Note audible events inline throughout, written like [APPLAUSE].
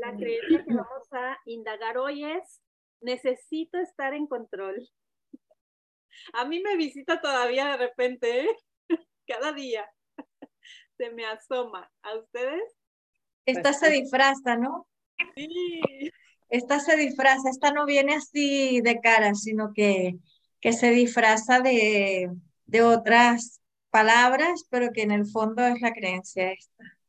La creencia que vamos a indagar hoy es, necesito estar en control. A mí me visita todavía de repente, ¿eh? [LAUGHS] cada día. [LAUGHS] Se me asoma. ¿A ustedes? Esta se disfraza, ¿no? Sí. Esta se disfraza, esta no viene así de cara, sino que, que se disfraza de, de otras palabras, pero que en el fondo es la creencia esta.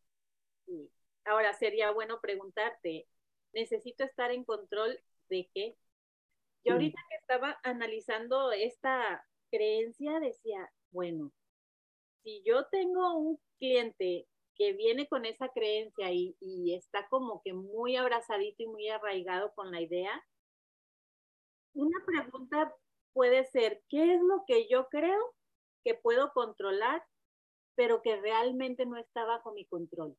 Ahora sería bueno preguntarte, ¿necesito estar en control de qué? Yo ahorita que estaba analizando esta creencia decía, bueno, si yo tengo un cliente que viene con esa creencia y, y, está como que muy abrazadito y muy arraigado con la idea, una pregunta puede ser, ¿qué es lo que yo creo que puedo controlar, pero que realmente no está bajo mi control?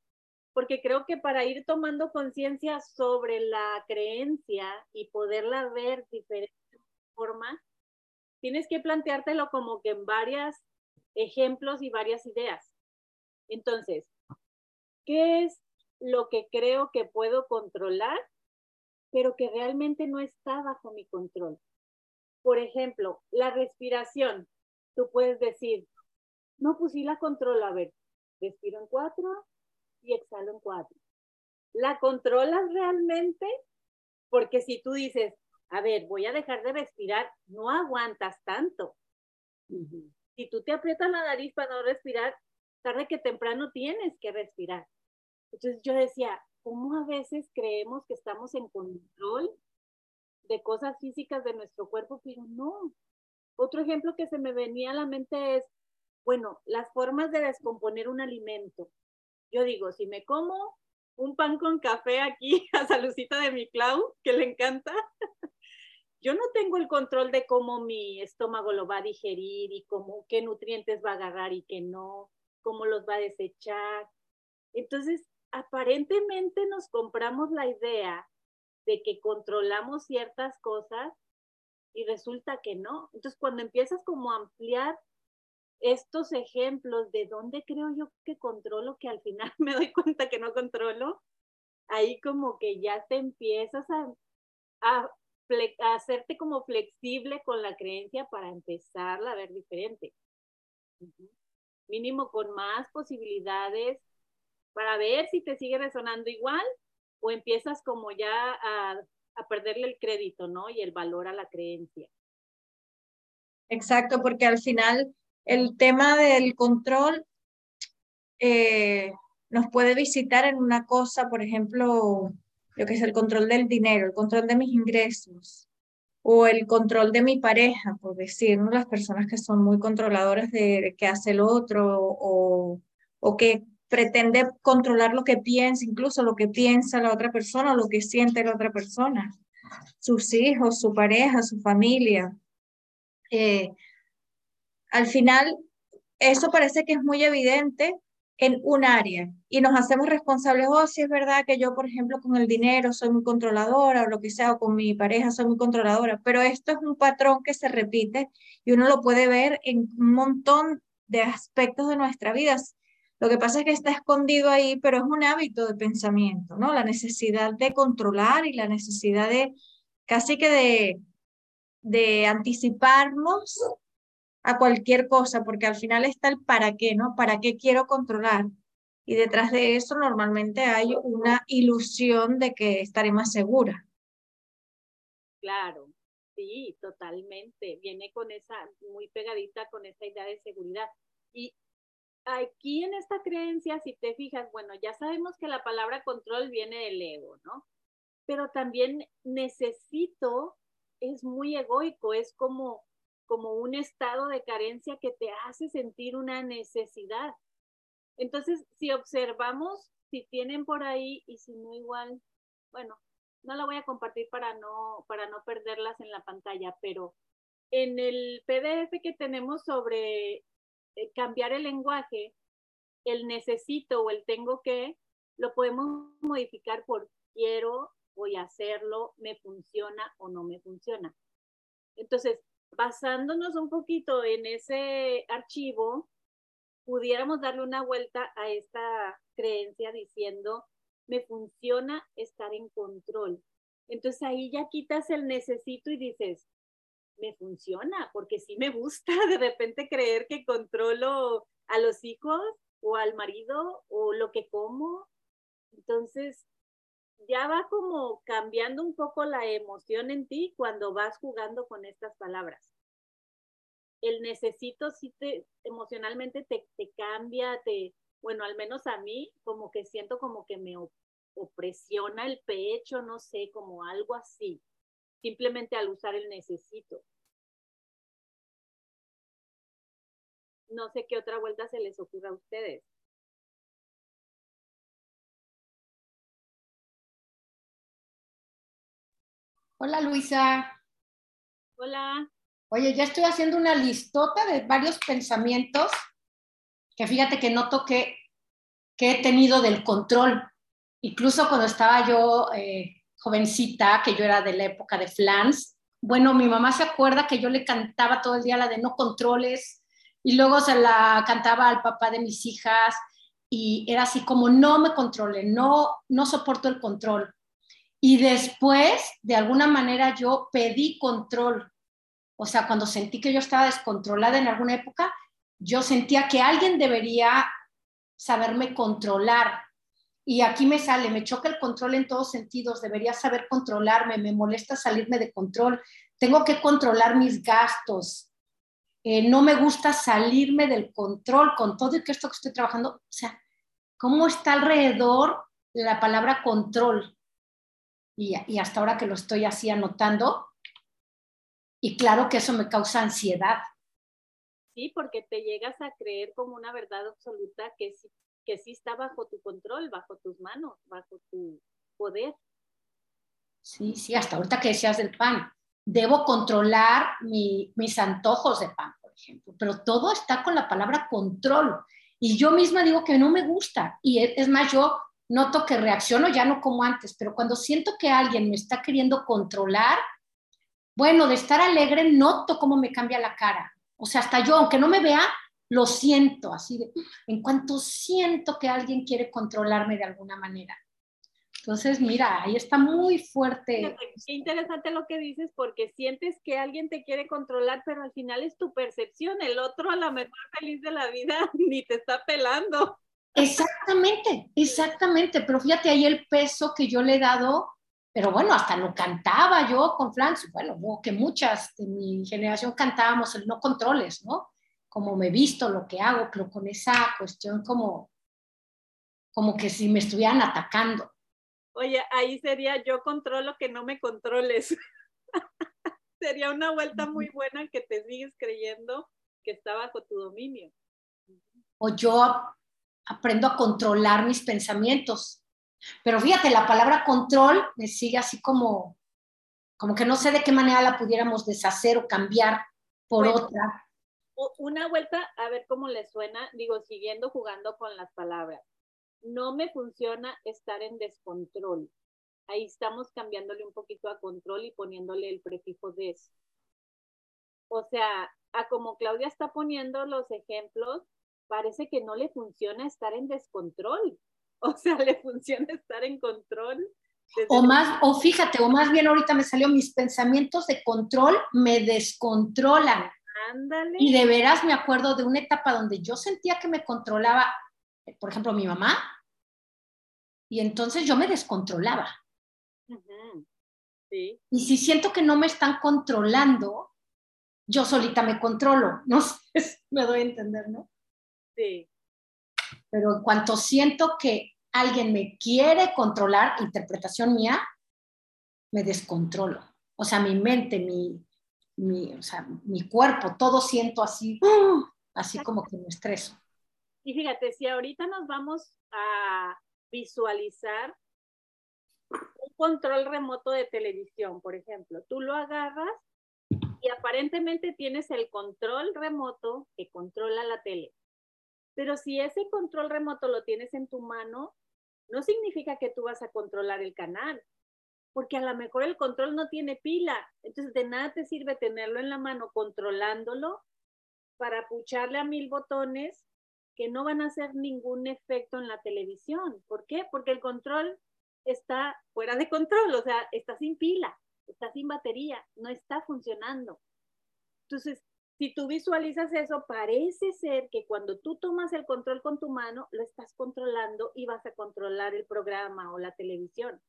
Porque creo que para ir tomando conciencia sobre la creencia y poderla ver de diferentes formas, tienes que planteártelo como que en varias ejemplos y varias ideas. Entonces, ¿qué es lo que creo que puedo controlar, pero que realmente no está bajo mi control? Por ejemplo, la respiración. Tú puedes decir, no, pues sí la controlo. A ver, respiro en cuatro y exhalo en cuatro. ¿La controlas realmente? Porque si tú dices, a ver, voy a dejar de respirar, no aguantas tanto. Si tú te aprietas la nariz para no respirar, tarde que temprano tienes que respirar. Entonces yo decía, ¿cómo a veces creemos que estamos en control de cosas físicas de nuestro cuerpo? Pero no. Otro ejemplo que se me venía a la mente es, bueno, las formas de descomponer un alimento. Yo digo, si me como un pan con café aquí [LAUGHS] a Salucita de mi Clau, que le encanta, [LAUGHS] yo no tengo el control de cómo mi estómago lo va a digerir y cómo, qué nutrientes va a agarrar y qué no cómo los va a desechar. Entonces, aparentemente nos compramos la idea de que controlamos ciertas cosas y resulta que no. Entonces, cuando empiezas como a ampliar estos ejemplos de dónde creo yo que controlo, que al final [LAUGHS] me doy cuenta que no controlo, ahí como que ya te empiezas a, a, hacerte como flexible con la creencia para empezarla a ver diferente mínimo con más posibilidades para ver si te sigue resonando igual o empiezas como ya a, perderle el crédito, ¿no? Y el valor a la creencia. Exacto, porque al final el tema del control eh, nos puede visitar en una cosa, por ejemplo, lo que es el control del dinero, el control de mis ingresos, o el control de mi pareja, por decir, ¿no? las personas que son muy controladoras de, qué hace el otro o, o que pretende controlar lo que piensa, incluso lo que piensa la otra persona, lo que siente la otra persona, sus hijos, su pareja, su familia. Eh, al final, eso parece que es muy evidente en un área y nos hacemos responsables, oh, si es verdad que yo, por ejemplo, con el dinero soy muy controladora o lo que sea, o con mi pareja soy muy controladora, pero esto es un patrón que se repite y uno lo puede ver en un montón de aspectos de nuestra vida. Lo que pasa es que está escondido ahí, pero es un hábito de pensamiento, ¿no? La necesidad de controlar y la necesidad de casi que de, de anticiparnos a cualquier cosa, porque al final está el para qué, ¿no? ¿Para qué quiero controlar? Y detrás de eso normalmente hay una ilusión de que estaré más segura. Claro, sí, totalmente. Viene con esa, muy pegadita con esa idea de seguridad. Y aquí en esta creencia, si te fijas, bueno, ya sabemos que la palabra control viene del ego, ¿no? Pero también necesito, es muy egoico, es como como un estado de carencia que te hace sentir una necesidad. Entonces, si observamos, si tienen por ahí y si no igual, bueno, no la voy a compartir para no, para no perderlas en la pantalla, pero en el PDF que tenemos sobre eh, cambiar el lenguaje, el necesito o el tengo que, lo podemos modificar por quiero, voy a hacerlo, me funciona o no me funciona. Entonces, basándonos un poquito en ese archivo, pudiéramos darle una vuelta a esta creencia diciendo me funciona estar en control. Entonces ahí ya quitas el necesito y dices, me funciona, porque sí me gusta [LAUGHS] de repente creer que controlo a los hijos o al marido o lo que como. Entonces, ya va como cambiando un poco la emoción en ti cuando vas jugando con estas palabras. El necesito sí te emocionalmente te, te cambia, te, bueno, al menos a mí, como que siento como que me opresiona el pecho, no sé, como algo así, simplemente al usar el necesito. No sé qué otra vuelta se les ocurra a ustedes. Hola Luisa. Hola. Oye, ya estoy haciendo una listota de varios pensamientos que fíjate que noto que, que he tenido del control. Incluso cuando estaba yo eh, jovencita, que yo era de la época de Flans, bueno, mi mamá se acuerda que yo le cantaba todo el día la de no controles, y luego se la cantaba al papá de mis hijas y era así como no me controle, no, no soporto el control. Y después, de alguna manera, yo pedí control. O sea, cuando sentí que yo estaba descontrolada en alguna época, yo sentía que alguien debería saberme controlar. Y aquí me sale, me choca el control en todos sentidos, debería saber controlarme, me molesta salirme de control, tengo que controlar mis gastos, eh, no me gusta salirme del control con todo y que esto que estoy trabajando, o sea, ¿cómo está alrededor la palabra control? Y, y hasta ahora que lo estoy así anotando, y claro que eso me causa ansiedad. Sí, porque te llegas a creer como una verdad absoluta que sí, que sí está bajo tu control, bajo tus manos, bajo tu poder. Sí, sí, hasta ahorita que decías del pan debo controlar mis antojos de pan, por ejemplo, pero todo está con la palabra control. Y yo misma digo que no me gusta. Y es más, yo noto que reacciono ya no como antes, pero cuando siento que alguien me está queriendo controlar, bueno, de estar alegre, noto cómo me cambia la cara. O sea, hasta yo, aunque no me vea, lo siento así de, en cuanto siento que alguien quiere controlarme de alguna manera. Entonces, mira, ahí está muy fuerte. qué interesante lo que dices porque sientes que alguien te quiere controlar, pero al final es tu percepción. El otro, a lo mejor feliz de la vida, [LAUGHS] ni te está pelando. Exactamente, exactamente. Pero fíjate ahí el peso que yo le he dado. Pero bueno, hasta lo cantaba yo con Flans. Bueno, que muchas de mi generación cantábamos el no controles, ¿no? Como me visto, lo que hago, pero con esa cuestión como, como que si me estuvieran atacando. Oye, ahí sería yo controlo que no me controles. [LAUGHS] sería una vuelta muy buena que te sigues creyendo que está bajo tu dominio. O yo aprendo a controlar mis pensamientos. Pero fíjate, la palabra control me sigue así como, como que no sé de qué manera la pudiéramos deshacer o cambiar por otra. Una vuelta, a ver cómo le suena, digo, siguiendo jugando con las palabras no me funciona estar en descontrol. Ahí estamos cambiándole un poquito a control y poniéndole el prefijo des. O sea, a como Claudia está poniendo los ejemplos, parece que no le funciona estar en descontrol. [LAUGHS] O sea, le funciona estar en control. O más, o fíjate, o más bien ahorita me salió mis pensamientos de control me descontrolan. Ándale. Y de veras me acuerdo de una etapa donde yo sentía que me controlaba por ejemplo, mi mamá, y entonces yo me descontrolaba. Y si siento que no me están controlando, yo solita me controlo. [LAUGHS] No sé me doy a entender, ¿no? Sí. Pero en cuanto siento que alguien me quiere controlar, interpretación mía, me descontrolo. O sea, mi mente, mi, mi, o sea, mi cuerpo, todo siento así, [GASPS] así como que me estreso. Y fíjate, si ahorita nos vamos a visualizar un control remoto de televisión, por ejemplo, tú lo agarras y aparentemente tienes el control remoto que controla la tele. Pero si ese control remoto lo tienes en tu mano, no significa que tú vas a controlar el canal, porque a lo mejor el control no tiene pila. Entonces, de nada te sirve tenerlo en la mano controlándolo para pucharle a mil botones que no van a hacer ningún efecto en la televisión. ¿Por qué? Porque el control está fuera de control, o sea, está sin pila, está sin batería, no está funcionando. Entonces, si tú visualizas eso, parece ser que cuando tú tomas el control con tu mano, lo estás controlando y vas a controlar el programa o la televisión.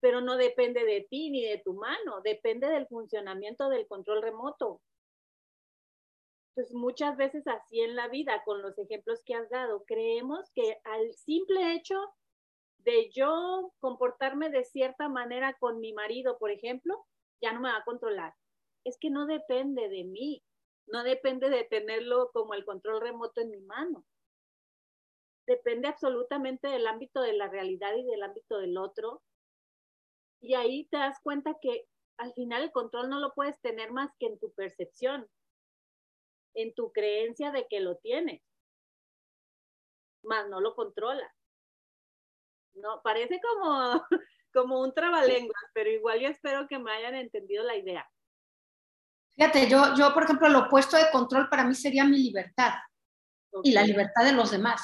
Pero no depende de ti ni de tu mano, depende del funcionamiento del control remoto. Entonces, muchas veces así en la vida, con los ejemplos que has dado, creemos que al simple hecho de yo comportarme de cierta manera con mi marido, por ejemplo, ya no me va a controlar. Es que no depende de mí, no depende de tenerlo como el control remoto en mi mano. Depende absolutamente del ámbito de la realidad y del ámbito del otro. Y ahí te das cuenta que al final el control no lo puedes tener más que en tu percepción, en tu creencia de que lo tienes, más no lo controla. No, parece como, [LAUGHS] como un trabalenguas, pero igual yo espero que me hayan entendido la idea. Fíjate, yo, yo, por ejemplo, lo opuesto de control para mí sería mi libertad y la libertad de los demás.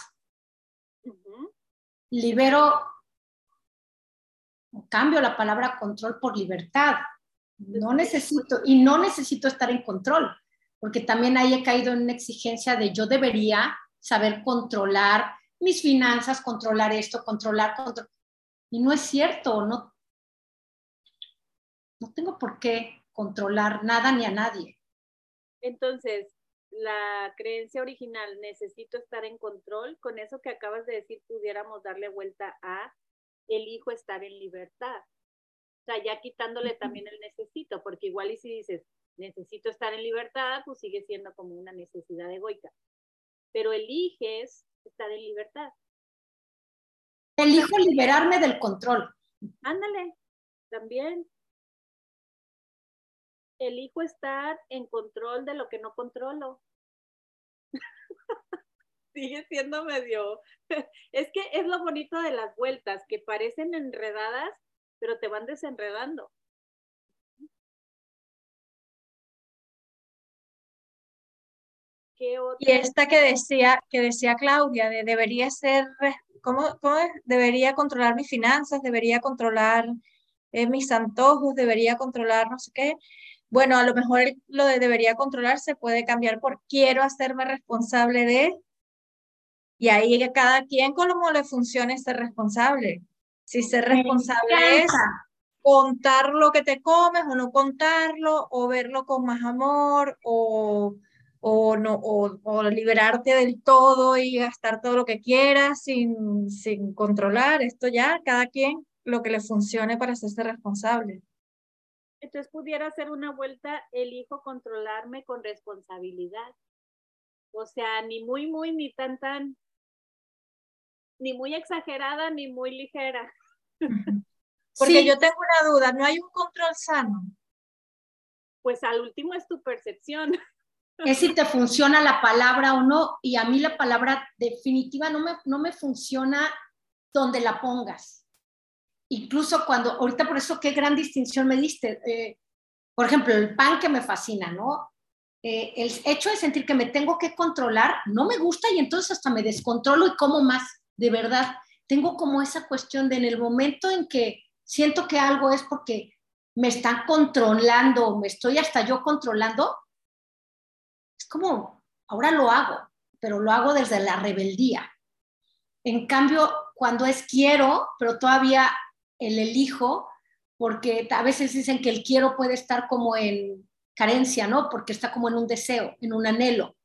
Libero, cambio la palabra control por libertad. No necesito, y no necesito estar en control, porque también ahí he caído en una exigencia de yo debería saber controlar mis finanzas, controlar esto, controlar, control. Y no es cierto, no, no tengo por qué controlar nada ni a nadie. Entonces, la creencia original, necesito estar en control, con eso que acabas de decir, pudiéramos darle vuelta a elijo estar en libertad. O sea, ya quitándole también el necesito, porque igual y si dices, necesito estar en libertad, pues sigue siendo como una necesidad egoica. Pero eliges estar en libertad. Elijo liberarme del control. Ándale, también. Elijo estar en control de lo que no controlo. [LAUGHS] Sigue siendo medio. [LAUGHS] Es que es lo bonito de las vueltas, que parecen enredadas, pero te van desenredando. Y esta que decía, que decía Claudia, de debería ser, ¿cómo, cómo Debería controlar mis finanzas, debería controlar eh, mis antojos, debería controlar no sé qué. Bueno, a lo mejor lo de debería controlar se puede cambiar por quiero hacerme responsable de, y ahí cada quien con cómo le funcione ser responsable. Si ser responsable es contar lo que te comes o no contarlo, o verlo con más amor, o o, no, o, liberarte del todo y gastar todo lo que quieras sin, sin controlar. Esto ya, cada quien lo que le funcione para hacerse responsable. Entonces pudiera ser una vuelta, elijo controlarme con responsabilidad. O sea, ni muy, muy, ni tan, tan, ni muy exagerada, ni muy ligera. [LAUGHS] Porque yo tengo una duda, ¿no hay un control sano? Pues al último es tu percepción. [LAUGHS] es si te funciona la palabra o no, y a mí la palabra definitiva no me, no me funciona donde la pongas. Incluso cuando, ahorita por eso, qué gran distinción me diste. Eh, por ejemplo, el pan que me fascina, ¿no? Eh, el hecho de sentir que me tengo que controlar no me gusta y entonces hasta me descontrolo y como más, de verdad. Tengo como esa cuestión de en el momento en que siento que algo es porque me están controlando, me estoy hasta yo controlando, como, ahora lo hago, pero lo hago desde la rebeldía. En cambio, cuando es quiero, pero todavía el elijo, porque a veces dicen que el quiero puede estar como en carencia, ¿no? Porque está como en un deseo, en un anhelo.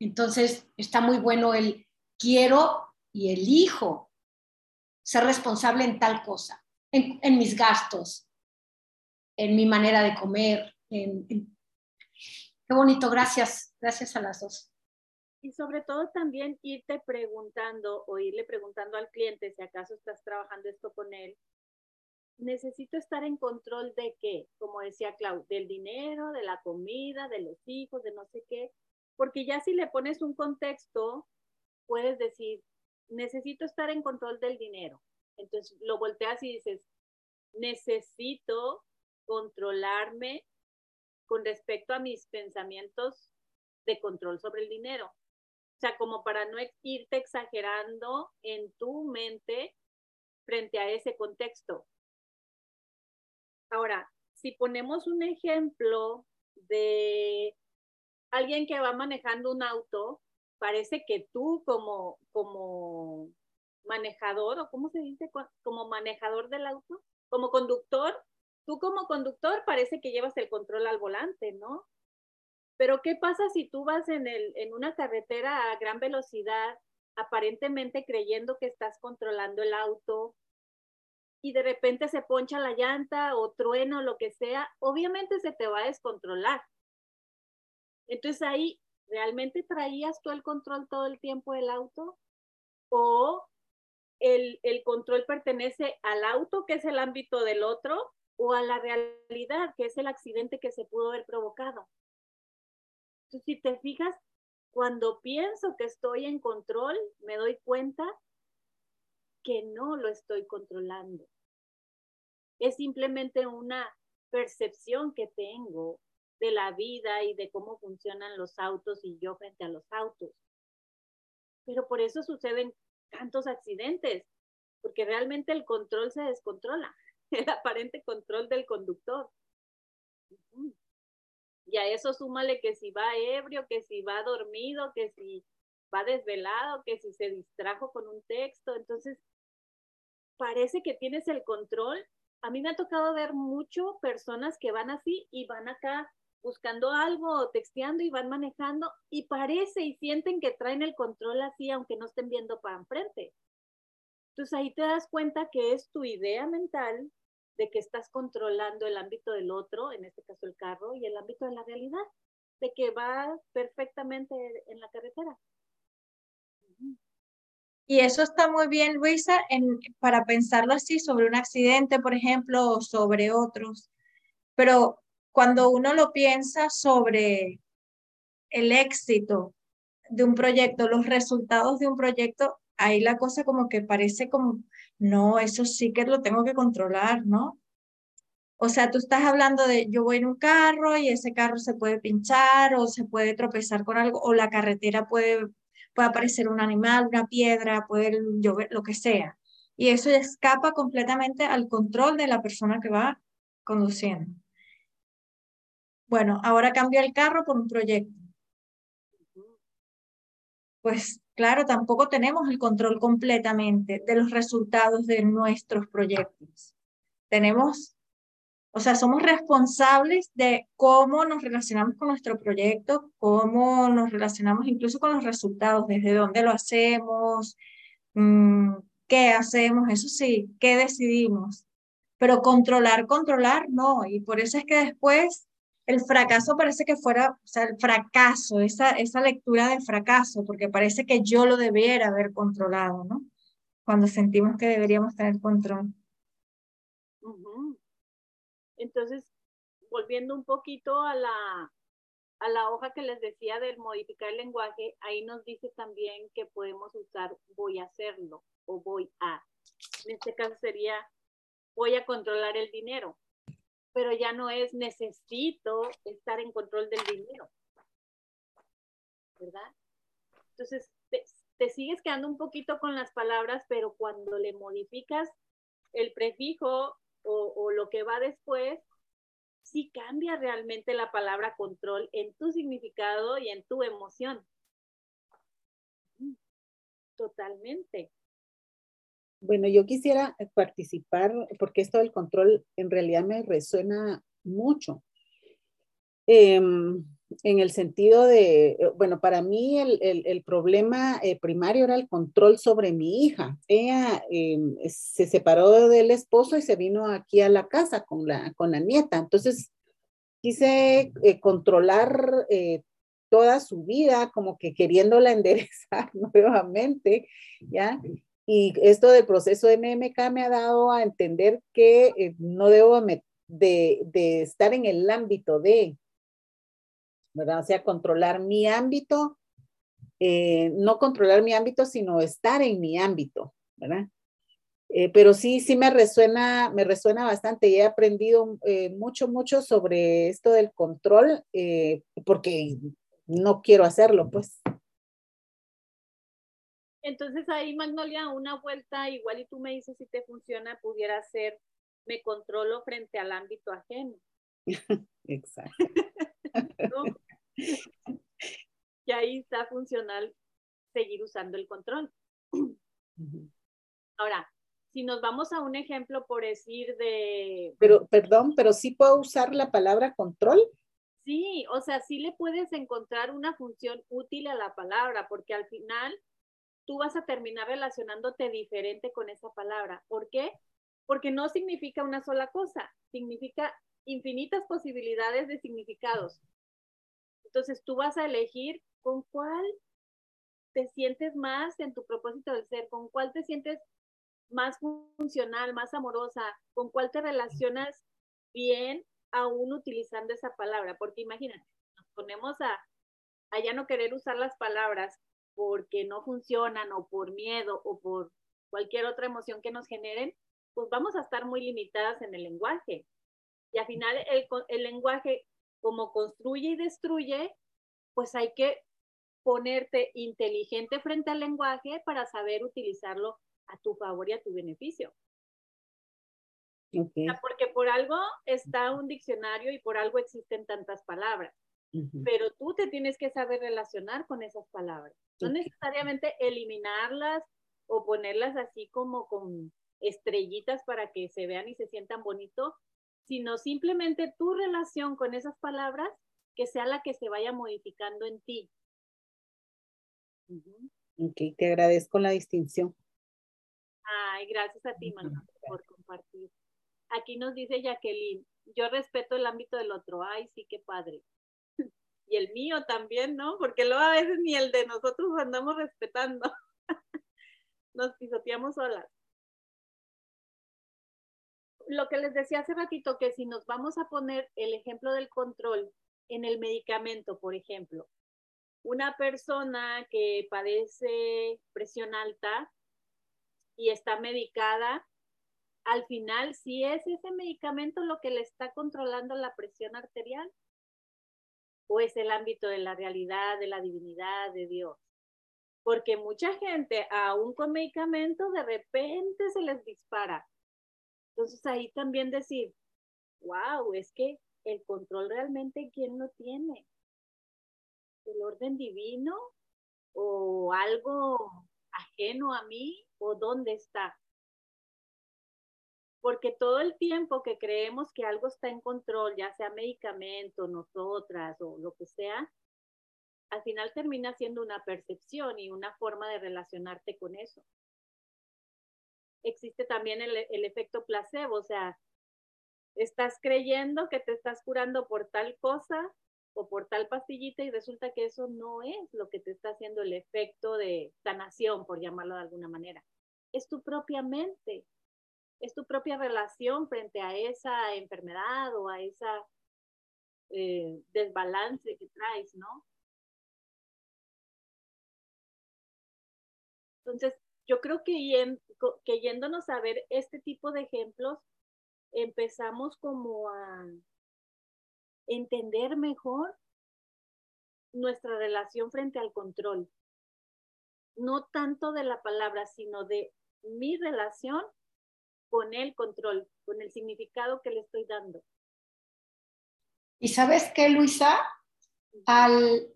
Entonces, está muy bueno el quiero y elijo ser responsable en tal cosa, en, mis gastos, en mi manera de comer, en, Qué bonito, gracias, gracias a las dos. Y sobre todo también irte preguntando o irle preguntando al cliente si acaso estás trabajando esto con él. Necesito estar en control de qué, como decía Clau, del dinero, de la comida, de los hijos, de no sé qué, porque ya si le pones un contexto, puedes decir, necesito estar en control del dinero. Entonces lo volteas y dices, necesito controlarme con respecto a mis pensamientos de control sobre el dinero. Sea, como para no irte exagerando en tu mente frente a ese contexto. Ahora, si ponemos un ejemplo de alguien que va manejando un auto, parece que tú como, como manejador, o cómo se dice, como manejador del auto, como conductor, tú como conductor parece que llevas el control al volante, ¿no? Pero ¿qué pasa si tú vas en, el, en una carretera a gran velocidad, aparentemente creyendo que estás controlando el auto y de repente se poncha la llanta o trueno lo que sea? Obviamente se te va a descontrolar. Entonces ahí, ¿realmente traías tú el control todo el tiempo del auto? ¿O el, el control pertenece al auto, que es el ámbito del otro, o a la realidad, que es el accidente que se pudo haber provocado? Si te fijas, cuando pienso que estoy en control, me doy cuenta que no lo estoy controlando. Es simplemente una percepción que tengo de la vida y de cómo funcionan los autos y yo frente a los autos. Pero por eso suceden tantos accidentes, porque realmente el control se descontrola, [LAUGHS] el aparente control del conductor. Y a eso súmale que si va ebrio, que si va dormido, que si va desvelado, que si se distrajo con un texto. Entonces, parece que tienes el control. A mí me ha tocado ver mucho personas que van así y van acá buscando algo texteando y van manejando y parece y sienten que traen el control así aunque no estén viendo para enfrente. Entonces ahí te das cuenta que es tu idea mental de que estás controlando el ámbito del otro, en este caso el carro, y el ámbito de la realidad, de que va perfectamente en la carretera. Y eso está muy bien, Luisa, en, para pensarlo así sobre un accidente, por ejemplo, o sobre otros. Pero cuando uno lo piensa sobre el éxito de un proyecto, los resultados de un proyecto, ahí la cosa como que parece como, no, eso sí que lo tengo que controlar, ¿no? O sea, tú estás hablando de yo voy en un carro y ese carro se puede pinchar o se puede tropezar con algo o la carretera puede, puede aparecer un animal, una piedra, puede llover, lo que sea. Y eso escapa completamente al control de la persona que va conduciendo. Bueno, ahora cambio el carro por un proyecto. Pues claro, tampoco tenemos el control completamente de los resultados de nuestros proyectos. Tenemos, o sea, somos responsables de cómo nos relacionamos con nuestro proyecto, cómo nos relacionamos incluso con los resultados, desde dónde lo hacemos, mm, qué hacemos, eso sí, qué decidimos. Pero controlar, controlar, no. Y por eso es que después el fracaso parece que fuera, o sea, el fracaso, esa, esa lectura del fracaso, porque parece que yo lo debiera haber controlado, ¿no? Cuando sentimos que deberíamos tener control. Entonces, volviendo un poquito a la, a la hoja que les decía del modificar el lenguaje, ahí nos dice también que podemos usar voy a hacerlo o voy a. En este caso sería voy a controlar el dinero pero ya no es necesito estar en control del dinero. ¿Verdad? Entonces, te, sigues quedando un poquito con las palabras, pero cuando le modificas el prefijo o, o lo que va después, sí cambia realmente la palabra control en tu significado y en tu emoción. Totalmente. Bueno, yo quisiera participar porque esto del control en realidad me resuena mucho. Em, en el sentido de, bueno, para mí el, problema eh, primario era el control sobre mi hija. Ella em, se separó del esposo y se vino aquí a la casa con la, con la nieta. Entonces, quise eh, controlar eh, toda su vida, como que queriéndola [LAUGHS] enderezar nuevamente, ¿ya? Y esto del proceso de MMK me ha dado a entender que eh, no debo de, estar en el ámbito de, ¿verdad? O sea, controlar mi ámbito, eh, no controlar mi ámbito, sino estar en mi ámbito, ¿verdad? Eh, pero sí, sí me resuena, me resuena bastante y he aprendido mucho, mucho sobre esto del control, porque no quiero hacerlo, pues. Entonces ahí, Magnolia, una vuelta, igual y tú me dices si te funciona, pudiera ser, me controlo frente al ámbito ajeno. [LAUGHS] Exacto. [LAUGHS] Y ahí está funcional seguir usando el control. Ahora, si nos vamos a un ejemplo por decir de... Pero, perdón, pero sí puedo usar la palabra control. Sí, o sea, sí le puedes encontrar una función útil a la palabra, porque al final tú vas a terminar relacionándote diferente con esa palabra. ¿Por qué? Porque no significa una sola cosa, significa infinitas posibilidades de significados. Entonces tú vas a elegir con cuál te sientes más en tu propósito del ser, con cuál te sientes más funcional, más amorosa, con cuál te relacionas bien aún utilizando esa palabra. Porque imagínate, nos ponemos a, a ya no querer usar las palabras porque no funcionan o por miedo o por cualquier otra emoción que nos generen, pues vamos a estar muy limitadas en el lenguaje. Y al final el, el lenguaje, como construye y destruye, pues hay que ponerte inteligente frente al lenguaje para saber utilizarlo a tu favor y a tu beneficio. porque por algo está un diccionario y por algo existen tantas palabras, pero tú te tienes que saber relacionar con esas palabras. No necesariamente eliminarlas o ponerlas así como con estrellitas para que se vean y se sientan bonito, sino simplemente tu relación con esas palabras que sea la que se vaya modificando en ti. Ok, te agradezco la distinción. Ay, gracias a ti, Manuel, por compartir. Aquí nos dice Jacqueline, yo respeto el ámbito del otro. Ay, sí, qué padre. Y el mío también, ¿no? Porque luego a veces ni el de nosotros andamos respetando. [LAUGHS] Nos pisoteamos solas. Lo que les decía hace ratito, que si nos vamos a poner el ejemplo del control en el medicamento, por ejemplo, una persona que padece presión alta y está medicada, al final, si es ese medicamento lo que le está controlando la presión arterial, o es el ámbito de la realidad, de la divinidad, de Dios. Porque mucha gente, aún con medicamento, de repente se les dispara. Entonces ahí también decir, wow, es que el control realmente, ¿quién lo tiene? ¿El orden divino o algo ajeno a mí o dónde está? Porque todo el tiempo que creemos que algo está en control, ya sea medicamento, nosotras o lo que sea, al final termina siendo una percepción y una forma de relacionarte con eso. Existe también el, efecto placebo, o sea, estás creyendo que te estás curando por tal cosa o por tal pastillita y resulta que eso no es lo que te está haciendo el efecto de sanación, por llamarlo de alguna manera. Es tu propia mente, es tu propia relación frente a esa enfermedad o a esa eh, desbalance que traes, ¿no? Entonces, yo creo que, que yéndonos a ver este tipo de ejemplos, empezamos como a entender mejor nuestra relación frente al control. No tanto de la palabra, sino de mi relación con el control, con el significado que le estoy dando. Y sabes qué, Luisa, al,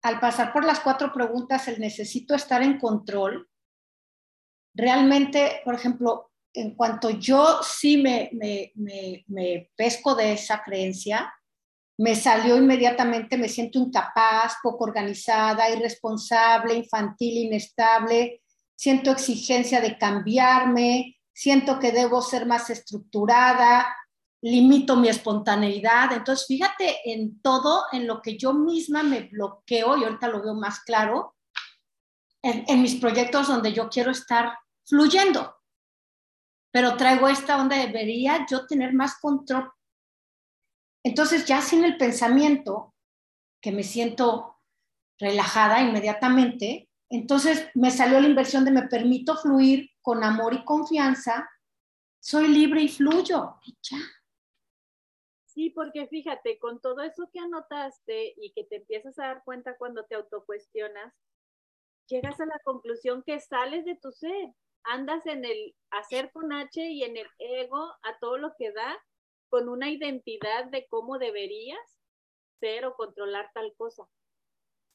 al pasar por las cuatro preguntas, el necesito estar en control, realmente, por ejemplo, en cuanto yo sí me, me, pesco de esa creencia, me salió inmediatamente, me siento incapaz, poco organizada, irresponsable, infantil, inestable, siento exigencia de cambiarme, siento que debo ser más estructurada, limito mi espontaneidad. Entonces, fíjate en todo, en lo que yo misma me bloqueo, y ahorita lo veo más claro, en, en mis proyectos donde yo quiero estar fluyendo pero traigo esta onda, debería yo tener más control. Entonces ya sin el pensamiento, que me siento relajada inmediatamente, entonces me salió la inversión de me permito fluir con amor y confianza, soy libre y fluyo. Y ya. Sí, porque fíjate, con todo eso que anotaste y que te empiezas a dar cuenta cuando te autocuestionas, llegas a la conclusión que sales de tu ser, andas en el hacer con H y en el ego a todo lo que da, con una identidad de cómo deberías ser o controlar tal cosa.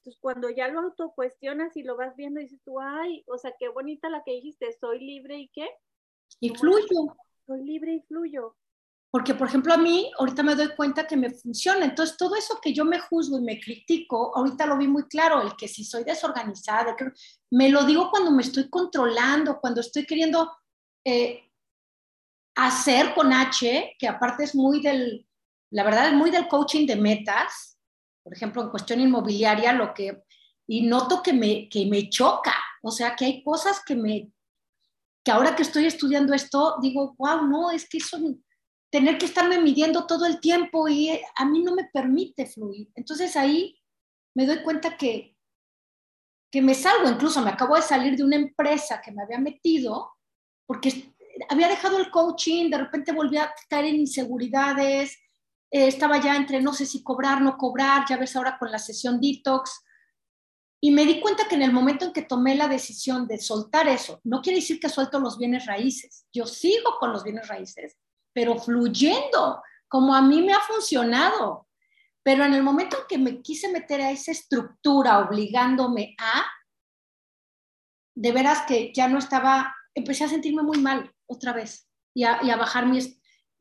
Entonces, cuando ya lo autocuestionas y lo vas viendo, dices tú, ay, o sea, qué bonita la que dijiste, soy libre y qué. Y fluyo. Soy libre y fluyo. Porque, por ejemplo, a mí ahorita me doy cuenta que me funciona. Entonces, todo eso que yo me juzgo y me critico, ahorita lo vi muy claro, el que si soy desorganizada, me lo digo cuando me estoy controlando, cuando estoy queriendo eh, hacer con H, que aparte es muy del, la verdad es muy del coaching de metas, por ejemplo, en cuestión inmobiliaria, lo que, y noto que me, que me choca, o sea, que hay cosas que me, que ahora que estoy estudiando esto, digo, wow, no, es que eso tener que estarme midiendo todo el tiempo y eh, a mí no me permite fluir. Entonces ahí me doy cuenta que, que me salgo, incluso me acabo de salir de una empresa que me había metido porque había dejado el coaching, de repente volví a caer en inseguridades, eh, estaba ya entre no sé si cobrar, no cobrar, ya ves ahora con la sesión detox. Y me di cuenta que en el momento en que tomé la decisión de soltar eso, no quiere decir que suelto los bienes raíces, yo sigo con los bienes raíces, pero fluyendo, como a mí me ha funcionado. Pero en el momento en que me quise meter a esa estructura obligándome a, de veras que ya no estaba, empecé a sentirme muy mal otra vez y a, y a bajar mi,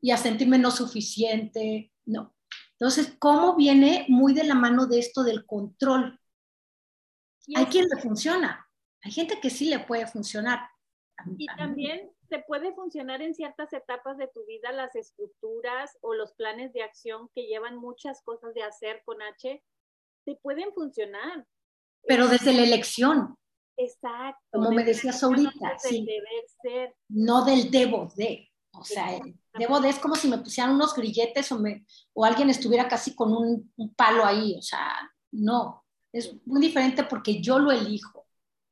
y a sentirme no suficiente, no. Entonces, ¿cómo viene muy de la mano de esto del control? Hay quien le funciona, hay gente que sí le puede funcionar. Y también se puede funcionar en ciertas etapas de tu vida las estructuras o los planes de acción que llevan muchas cosas de hacer con H, te pueden funcionar. Pero desde la elección. Exacto. Como me decías ahorita. Sí. ser. No del debo de. O sea, debo de es como si me pusieran unos grilletes o, me, o alguien estuviera casi con un, un palo ahí. O sea, no. Es muy diferente porque yo lo elijo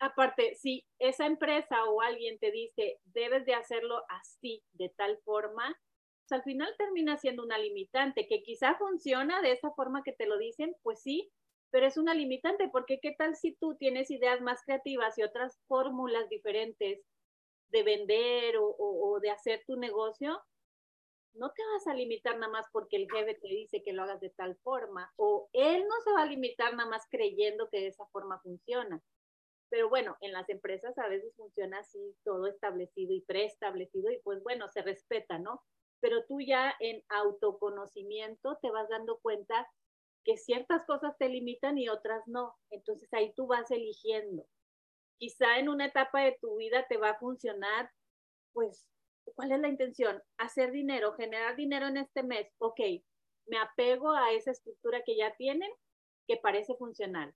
aparte, si esa empresa o alguien te dice, debes de hacerlo así, de tal forma, pues al final termina siendo una limitante, que quizá funciona de esa forma que te lo dicen, pues sí, pero es una limitante, porque qué tal si tú tienes ideas más creativas y otras fórmulas diferentes de vender o, de hacer tu negocio, no te vas a limitar nada más porque el jefe te dice que lo hagas de tal forma, o él no se va a limitar nada más creyendo que de esa forma funciona. Pero bueno, en las empresas a veces funciona así, todo establecido y preestablecido y pues bueno, se respeta, ¿no? Pero tú ya en autoconocimiento te vas dando cuenta que ciertas cosas te limitan y otras no. Entonces ahí tú vas eligiendo. Quizá en una etapa de tu vida te va a funcionar, pues, ¿cuál es la intención? Hacer dinero, generar dinero en este mes. Ok, me apego a esa estructura que ya tienen, que parece funcional.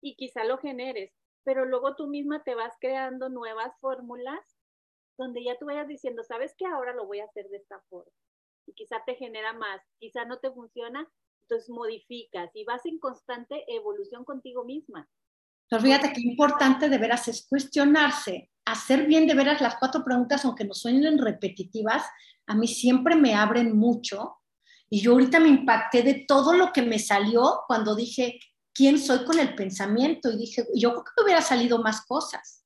Y quizá lo generes, pero luego tú misma te vas creando nuevas fórmulas donde ya tú vayas diciendo, ¿sabes qué? Ahora lo voy a hacer de esta forma. Y quizá te genera más, quizá no te funciona, entonces modificas y vas en constante evolución contigo misma. Pero fíjate qué importante de veras es cuestionarse, hacer bien de veras las cuatro preguntas, aunque nos suenen repetitivas, a mí siempre me abren mucho. Y yo ahorita me impacté de todo lo que me salió cuando dije, quién soy con el pensamiento y dije, yo creo que hubiera salido más cosas.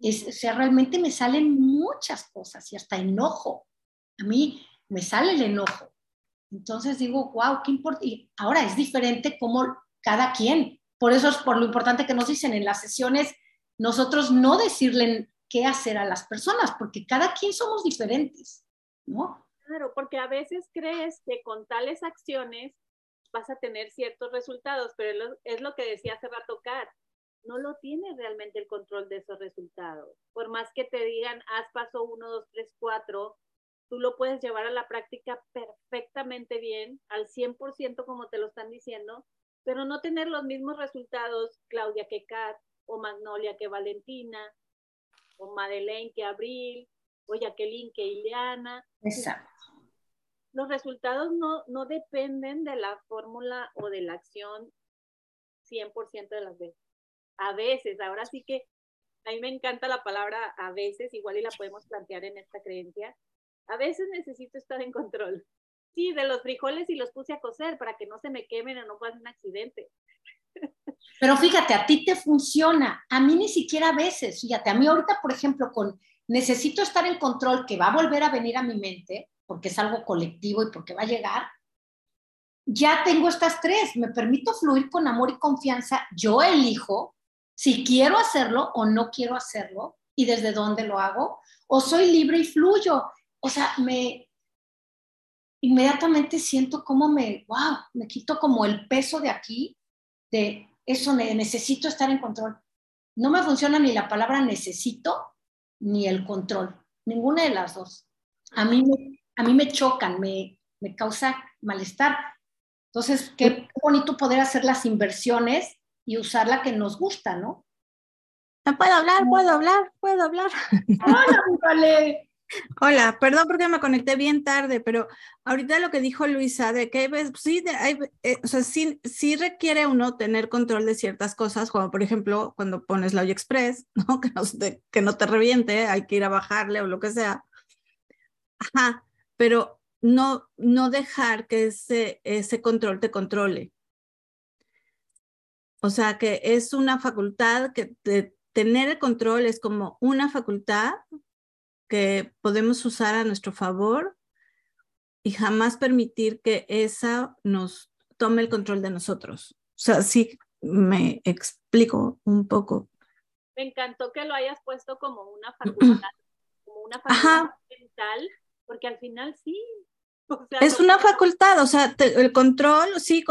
Es, o sea, realmente me salen muchas cosas y hasta enojo. A mí me sale el enojo. Entonces digo, wow, qué importante. Ahora es diferente como cada quien. Por eso es por lo importante que nos dicen en las sesiones, nosotros no decirle qué hacer a las personas, porque cada quien somos diferentes, ¿no? Claro, porque a veces crees que con tales acciones vas a tener ciertos resultados, pero es lo que decía hace rato Kat, no lo tienes realmente el control de esos resultados. Por más que te digan, haz paso 1, 2, 3, 4, tú lo puedes llevar a la práctica perfectamente bien, al 100% como te lo están diciendo, pero no tener los mismos resultados, Claudia, que Kat, o Magnolia que Valentina, o Madeleine que Abril, o Jacqueline que Ileana. Exacto los resultados no, no dependen de la fórmula o de la acción 100% de las veces. A veces, ahora sí que a mí me encanta la palabra a veces, igual y la podemos plantear en esta creencia. A veces necesito estar en control. Sí, de los frijoles y los puse a cocer para que no se me quemen o no pase un accidente. [LAUGHS] Pero fíjate, a ti te funciona, a mí ni siquiera a veces. Fíjate, a mí ahorita, por ejemplo, con necesito estar en control, que va a volver a venir a mi mente, porque es algo colectivo y porque va a llegar, ya tengo estas tres, me permito fluir con amor y confianza, yo elijo si quiero hacerlo o no quiero hacerlo y desde dónde lo hago, o soy libre y fluyo. O sea, me inmediatamente siento como me, wow, me quito como el peso de aquí, de eso, necesito estar en control. No me funciona ni la palabra necesito ni el control, ninguna de las dos. A mí me, a mí me chocan, me, me causa malestar. Entonces, qué bonito poder hacer las inversiones y usar la que nos gusta, ¿no? ¿Puedo hablar? ¿Puedo hablar? ¿Puedo hablar? Hola, vale. Hola, perdón porque me conecté bien tarde, pero ahorita lo que dijo Luisa, de que sí, hay, eh, o sea, sí, sí, requiere uno tener control de ciertas cosas, como por ejemplo cuando pones la Express, [LAUGHS] ¿no? Que, no te, que no te reviente, hay que ir a bajarle o lo que sea. Ajá, pero no, no dejar que ese, ese control te controle. O sea, que es una facultad que tener el control es como una facultad que podemos usar a nuestro favor y jamás permitir que esa nos tome el control de nosotros. O sea, sí me explico un poco. Me encantó que lo hayas puesto como una facultad, como una facultad mental, porque al final sí. es una facultad, o sea, el control, sí,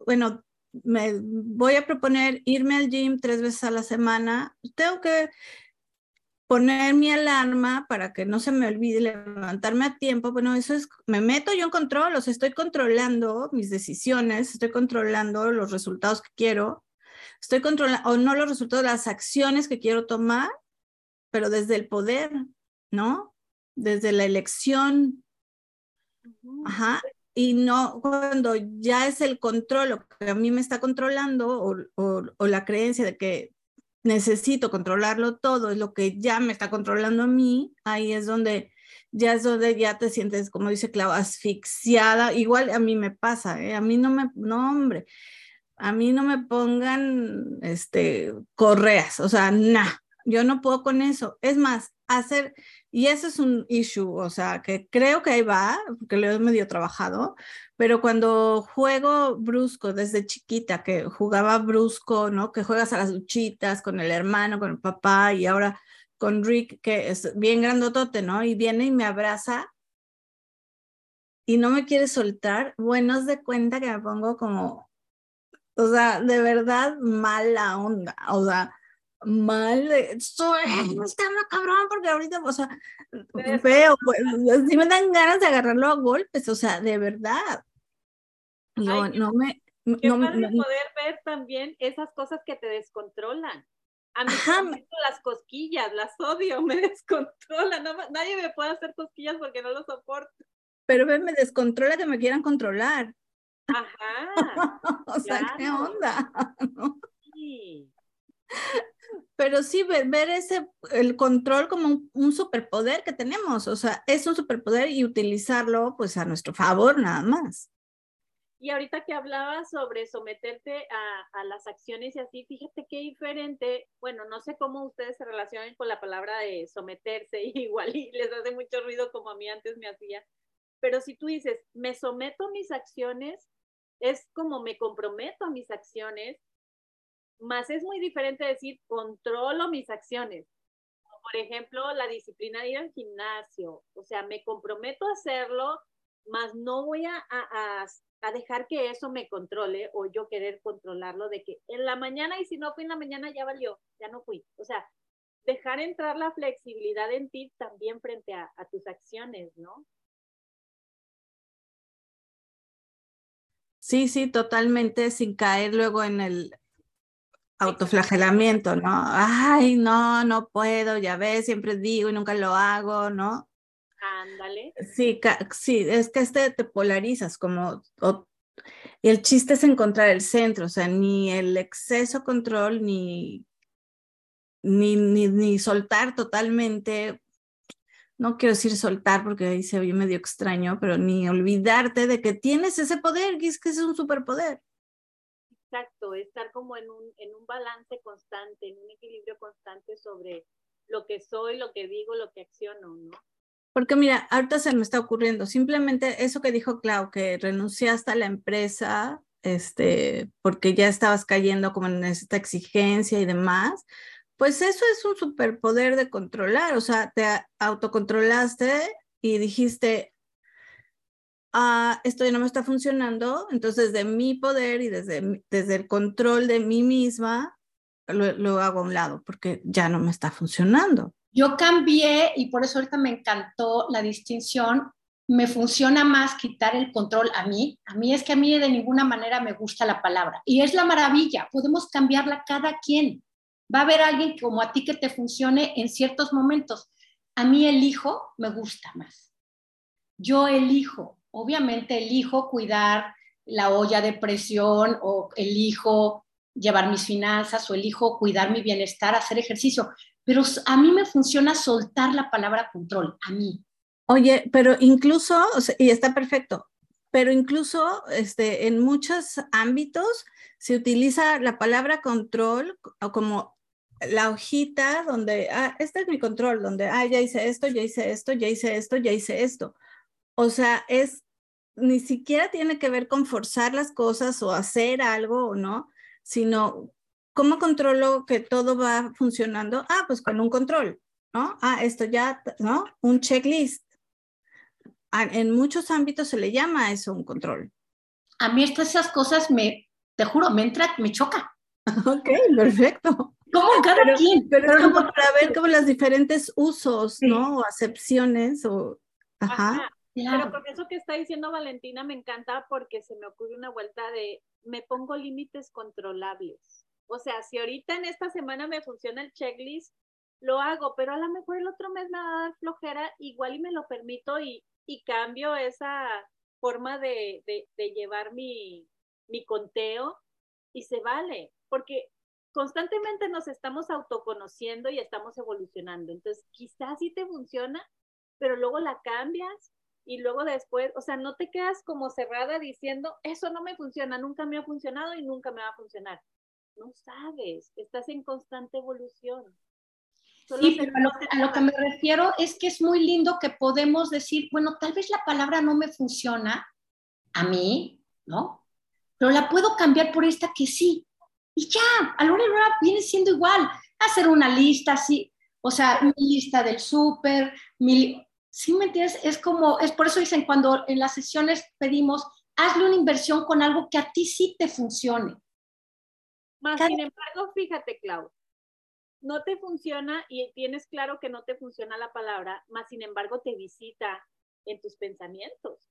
bueno, me voy a proponer irme al gym tres veces a la semana. Tengo que poner mi alarma para que no se me olvide levantarme a tiempo, bueno, eso es, me meto yo en control, o sea, estoy controlando mis decisiones, estoy controlando los resultados que quiero, estoy controlando, o no los resultados, las acciones que quiero tomar, pero desde el poder, ¿no? Desde la elección. Ajá. Y no cuando ya es el control, lo que a mí me está controlando, o, o la creencia de que necesito controlarlo todo, es lo que ya me está controlando a mí, ahí es donde ya es donde ya te sientes, como dice Clau, asfixiada. Igual a mí me pasa, ¿eh? a mí no me, no hombre, a mí no me pongan este, correas, o sea, nada, yo no puedo con eso. Es más, hacer, y eso es un issue, o sea, que creo que ahí va, porque lo he medio trabajado, pero cuando juego brusco desde chiquita, que jugaba brusco, ¿no? Que juegas a las luchitas con el hermano, con el papá y ahora con Rick, que es bien grandotote, ¿no? Y viene y me abraza y no me quiere soltar, bueno, de cuenta que me pongo como, o sea, de verdad mala onda, o sea, mal, estoy, está cabrón, porque ahorita, o sea, feo, pues, si me dan ganas de agarrarlo a golpes, o sea, de verdad. No, no me... Qué no, padre poder ver también esas cosas que te descontrolan. A mí las cosquillas, las odio, [LAUGHS] me descontrolan. nadie me puede hacer cosquillas porque no lo soporto. Pero me descontrola que me quieran controlar. Ajá. [LAUGHS] o sea, ¿qué onda? [LAUGHS] Sí. Pero sí, ver, ese, el control como un, superpoder que tenemos, o sea, es un superpoder y utilizarlo pues a nuestro favor nada más. Y ahorita que hablabas sobre someterte a, a, las acciones y así, fíjate qué diferente, bueno, no sé cómo ustedes se relacionan con la palabra de someterse, [LAUGHS] igual y les hace mucho ruido como a mí antes me hacía, pero si tú dices, me someto a mis acciones, es como me comprometo a mis acciones más es muy diferente decir, controlo mis acciones. Por ejemplo, la disciplina de ir al gimnasio. O sea, me comprometo a hacerlo, más no voy a, a, a, dejar que eso me controle o yo querer controlarlo de que en la mañana y si no fui en la mañana ya valió, ya no fui. O sea, dejar entrar la flexibilidad en ti también frente a, a tus acciones, ¿no? Sí, sí, totalmente, sin caer luego en el, autoflagelamiento, ¿no? Ay, no, no puedo, ya ves, siempre digo y nunca lo hago, ¿no? Ándale. Sí, sí, es que este te polarizas como, y el chiste es encontrar el centro, o sea, ni el exceso control, ni, ni, ni, ni soltar totalmente, no quiero decir soltar porque ahí se ve medio extraño, pero ni olvidarte de que tienes ese poder, que es que es un superpoder. Exacto, estar como en un, en un balance constante, en un equilibrio constante sobre lo que soy, lo que digo, lo que acciono, ¿no? Porque mira, ahorita se me está ocurriendo, simplemente eso que dijo Clau, que renunciaste a la empresa, este, porque ya estabas cayendo como en esta exigencia y demás, pues eso es un superpoder de controlar, o sea, te autocontrolaste y dijiste, ah, esto ya no me está funcionando, entonces de mi poder y desde, desde el control de mí misma, lo, lo hago a un lado porque ya no me está funcionando. Yo cambié y por eso ahorita me encantó la distinción. Me funciona más quitar el control a mí. A mí es que a mí de ninguna manera me gusta la palabra. Y es la maravilla, podemos cambiarla cada quien. Va a haber alguien como a ti que te funcione en ciertos momentos. A mí el hijo me gusta más. Yo elijo, obviamente elijo cuidar la olla de presión o elijo llevar mis finanzas o elijo cuidar mi bienestar, hacer ejercicio, pero a mí me funciona soltar la palabra control, a mí. Oye, pero incluso, y está perfecto, pero incluso este, en muchos ámbitos se utiliza la palabra control como la hojita donde, ah, este es mi control, donde, ah, ya hice esto, ya hice esto, ya hice esto, ya hice esto. O sea, es, ni siquiera tiene que ver con forzar las cosas o hacer algo o no, sino cómo controlo que todo va funcionando. Ah, pues con un control, ¿no? Ah, esto ya, ¿no? Un checklist. En muchos ámbitos se le llama eso un control. A mí estas esas cosas me, te juro, me entra, me choca. Ok, perfecto. ¿Cómo cada pero, quien? Pero, es como para ver como los diferentes usos, ¿no? O acepciones o... Ajá. Ajá. Claro. Pero con eso que está diciendo Valentina me encanta porque se me ocurre una vuelta de me pongo límites controlables. O sea, si ahorita en esta semana me funciona el checklist, lo hago, pero a lo mejor el otro mes me va a dar flojera, igual y me lo permito y, y cambio esa forma de, de, de llevar mi, mi conteo y se vale, porque constantemente nos estamos autoconociendo y estamos evolucionando. Entonces, quizás sí te funciona, pero luego la cambias y luego después, o sea, no te quedas como cerrada diciendo, eso no me funciona, nunca me ha funcionado y nunca me va a funcionar. No sabes, estás en constante evolución. Solo sí, pero a lo, a lo, que me refiero es que es muy lindo que podemos decir, bueno, tal vez la palabra no me funciona a mí, ¿no? Pero la puedo cambiar por esta que sí. Y ya, a la hora de la viene siendo igual. Hacer una lista así, o sea, mi lista del súper, mi, ¿Sí me entiendes? Es como, es por eso dicen cuando en las sesiones pedimos, hazle una inversión con algo que a ti sí te funcione. Más Cada... sin embargo, fíjate, Clau, no te funciona y tienes claro que no te funciona la palabra, más sin embargo te visita en tus pensamientos.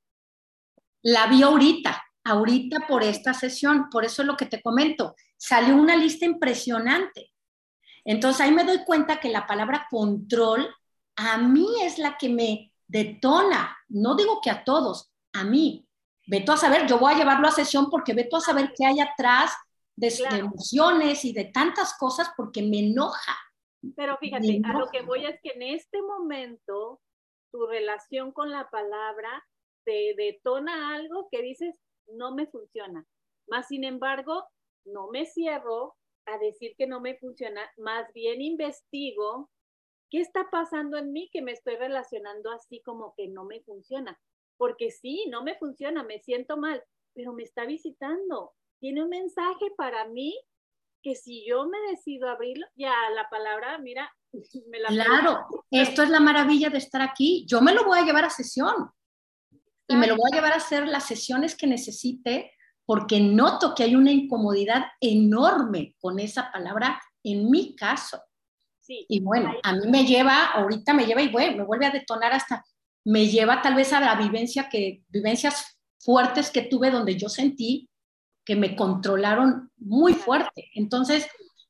La vi ahorita, ahorita por esta sesión, por eso es lo que te comento, salió una lista impresionante. Entonces ahí me doy cuenta que la palabra control a mí es la que me detona, no digo que a todos, a mí. Veto a saber, yo voy a llevarlo a sesión porque veto a saber qué hay atrás de, claro. de emociones y de tantas cosas porque me enoja. Pero fíjate, enoja. a lo que voy es que en este momento tu relación con la palabra te detona algo que dices, no me funciona. Más sin embargo, no me cierro a decir que no me funciona, más bien investigo ¿qué está pasando en mí que me estoy relacionando así como que no me funciona? Porque sí, no me funciona, me siento mal, pero me está visitando. Tiene un mensaje para mí que si yo me decido abrirlo, ya la palabra, mira, [LAUGHS] me la Claro, esto es la maravilla de estar aquí. Yo me lo voy a llevar a sesión y me lo voy a llevar a hacer las sesiones que necesite porque noto que hay una incomodidad enorme con esa palabra en mi caso. Sí, y bueno, a mí me lleva, ahorita me lleva y bueno, me vuelve a detonar hasta, me lleva tal vez a la vivencia que, vivencias fuertes que tuve donde yo sentí que me controlaron muy fuerte. Entonces,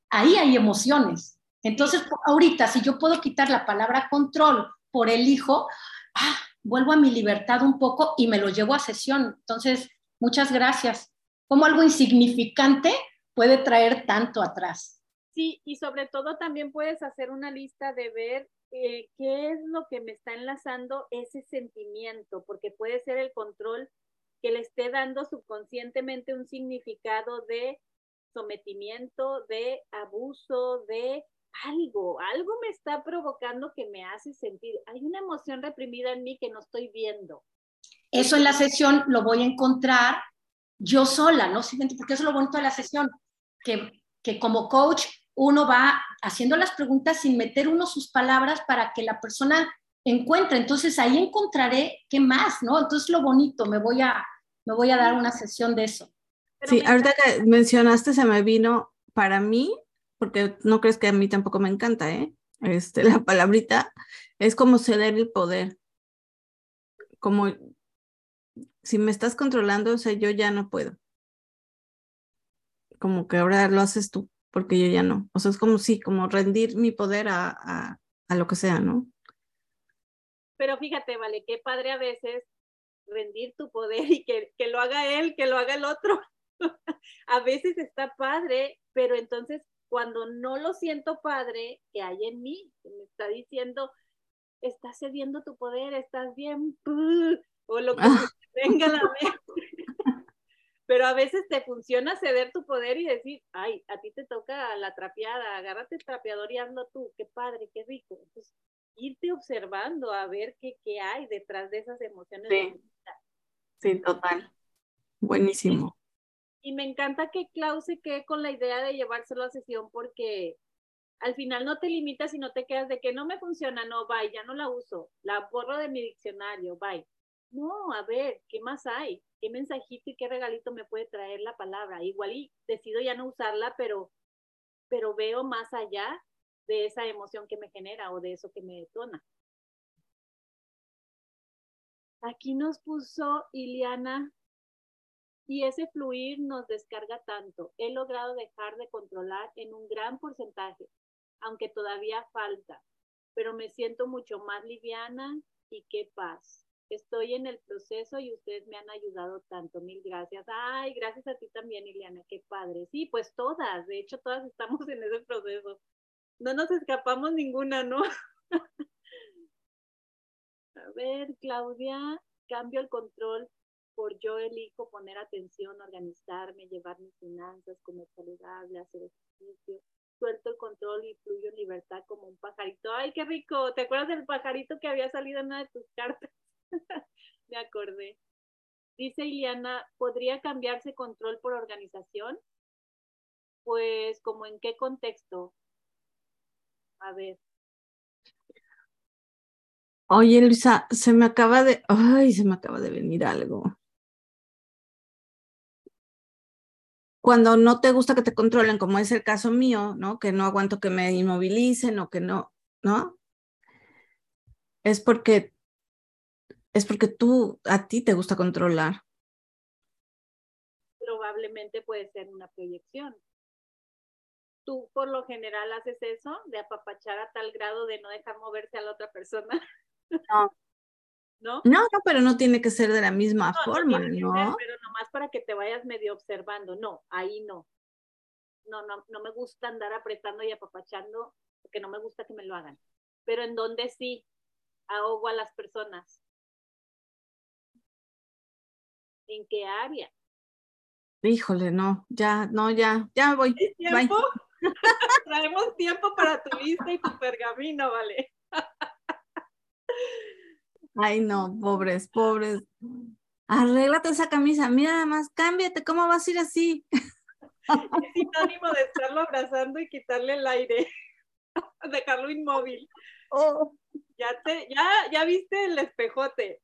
ahí hay emociones. Entonces, ahorita, si yo puedo quitar la palabra control por el hijo, ah, vuelvo a mi libertad un poco y me lo llevo a sesión. Entonces, muchas gracias. Como algo insignificante puede traer tanto atrás. Sí, y sobre todo también puedes hacer una lista de ver eh, qué es lo que me está enlazando ese sentimiento, porque puede ser el control que le esté dando subconscientemente un significado de sometimiento, de abuso, de algo, algo me está provocando que me hace sentir, hay una emoción reprimida en mí que no estoy viendo. Eso en la sesión lo voy a encontrar yo sola, ¿no? Porque eso es lo bonito de la sesión, que, que como coach uno va haciendo las preguntas sin meter uno sus palabras para que la persona encuentre. Entonces ahí encontraré qué más, ¿no? Entonces lo bonito, me voy a, me voy a dar una sesión de eso. sí, ahorita que mencionaste se me vino para mí, porque no crees que a mí tampoco me encanta, ¿eh? Este, [LAUGHS] la palabrita es como ceder el poder. Como si me estás controlando, o sea, yo ya no puedo. Como que ahora lo haces tú, porque yo ya no. O sea, es como sí, como rendir mi poder a, a, a lo que sea, ¿no? Pero fíjate, vale, qué padre a veces rendir tu poder y que, que lo haga él, que lo haga el otro. [LAUGHS] a veces está padre, pero entonces cuando no lo siento padre, que hay en mí, que me está diciendo, estás cediendo tu poder, estás bien, o lo que [LAUGHS] venga la mente. Pero a veces te funciona ceder tu poder y decir, ay, a ti te toca la trapeada, agárrate el trapeador y hazlo tú, qué padre, qué rico. Entonces, irte observando a ver qué, qué hay detrás de esas emociones. Sí, sí total. Buenísimo. Y, me encanta que Klaus se quede con la idea de llevárselo a sesión porque al final no te limitas y no te quedas de que no me funciona, no, bye, ya no la uso, la borro de mi diccionario, bye. No, a ver, ¿qué más hay? ¿Qué mensajito y qué regalito me puede traer la palabra? Igual y decido ya no usarla, pero, pero veo más allá de esa emoción que me genera o de eso que me detona. Aquí nos puso Iliana, y ese fluir nos descarga tanto. He logrado dejar de controlar en un gran porcentaje, aunque todavía falta, pero me siento mucho más liviana y qué paz. Estoy en el proceso y ustedes me han ayudado tanto. Mil gracias. Ay, gracias a ti también, Iliana. Qué padre. Sí, pues todas. De hecho, todas estamos en ese proceso no nos escapamos ninguna, ¿no? [LAUGHS] A ver, Claudia, cambio el control por yo elijo poner atención, organizarme, llevar mis finanzas, comer saludable, hacer ejercicio. Suelto el control y fluyo en libertad como un pajarito. ¡Ay, qué rico! ¿Te acuerdas del pajarito que había salido en una de tus cartas? [LAUGHS] Me acordé. Dice Iliana, ¿podría cambiarse control por organización? Pues, ¿como en qué contexto? A ver. Oye, Luisa, se me acaba de, ay, se me acaba de venir algo. Cuando no te gusta que te controlen, como es el caso mío, ¿no? Que no aguanto que me inmovilicen o que no, ¿no? Es porque es porque tú a ti te gusta controlar. Probablemente puede ser una proyección tú por lo general haces eso, de apapachar a tal grado de no dejar moverse a la otra persona. No. [LAUGHS] ¿No? No, no, pero no tiene que ser de la misma forma, ¿no? pero nomás para que te vayas medio observando. No, ahí no. No, no, no me gusta andar apretando y apapachando porque no me gusta que me lo hagan. Pero en donde sí ahogo a las personas. ¿En qué área? Híjole, no, ya, no, ya, ya voy. tiempo? [LAUGHS] Traemos tiempo para tu lista y tu pergamino, vale. [LAUGHS] Ay, no, pobres, pobres. Arréglate esa camisa, mira nada más, cámbiate, ¿cómo vas a ir así? [LAUGHS] Es sinónimo de estarlo abrazando y quitarle el aire, dejarlo inmóvil. Oh. Ya, te, ya, ya viste el espejote,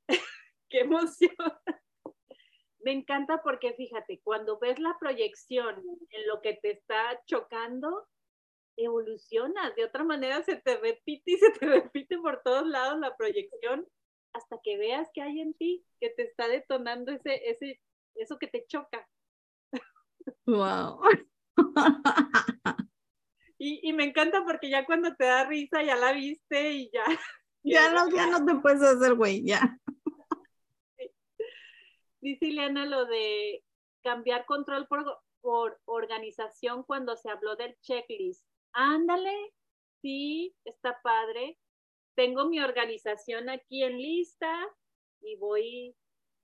qué emoción me encanta porque fíjate, cuando ves la proyección en lo que te está chocando, evolucionas, de otra manera se te repite y [LAUGHS] se te repite por todos lados la proyección hasta que veas que hay en ti que te está detonando ese, ese, eso que te choca. Wow. [LAUGHS] Y, y me encanta porque ya cuando te da risa ya la viste y ya. Ya no, ya no te puedes hacer güey, ya. Dice Ileana lo de cambiar control por, organización cuando se habló del checklist. Ándale, sí, está padre. Tengo mi organización aquí en lista y voy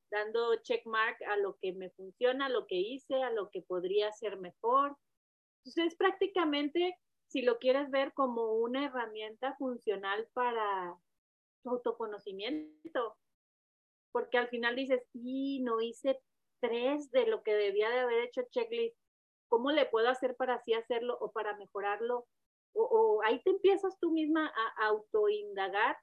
dando checkmark a lo que me funciona, a lo que hice, a lo que podría ser mejor. Entonces, es prácticamente, si lo quieres ver como una herramienta funcional para autoconocimiento, porque al final dices, y no hice tres de lo que debía de haber hecho checklist, ¿cómo le puedo hacer para así hacerlo o para mejorarlo? O, ahí te empiezas tú misma a autoindagar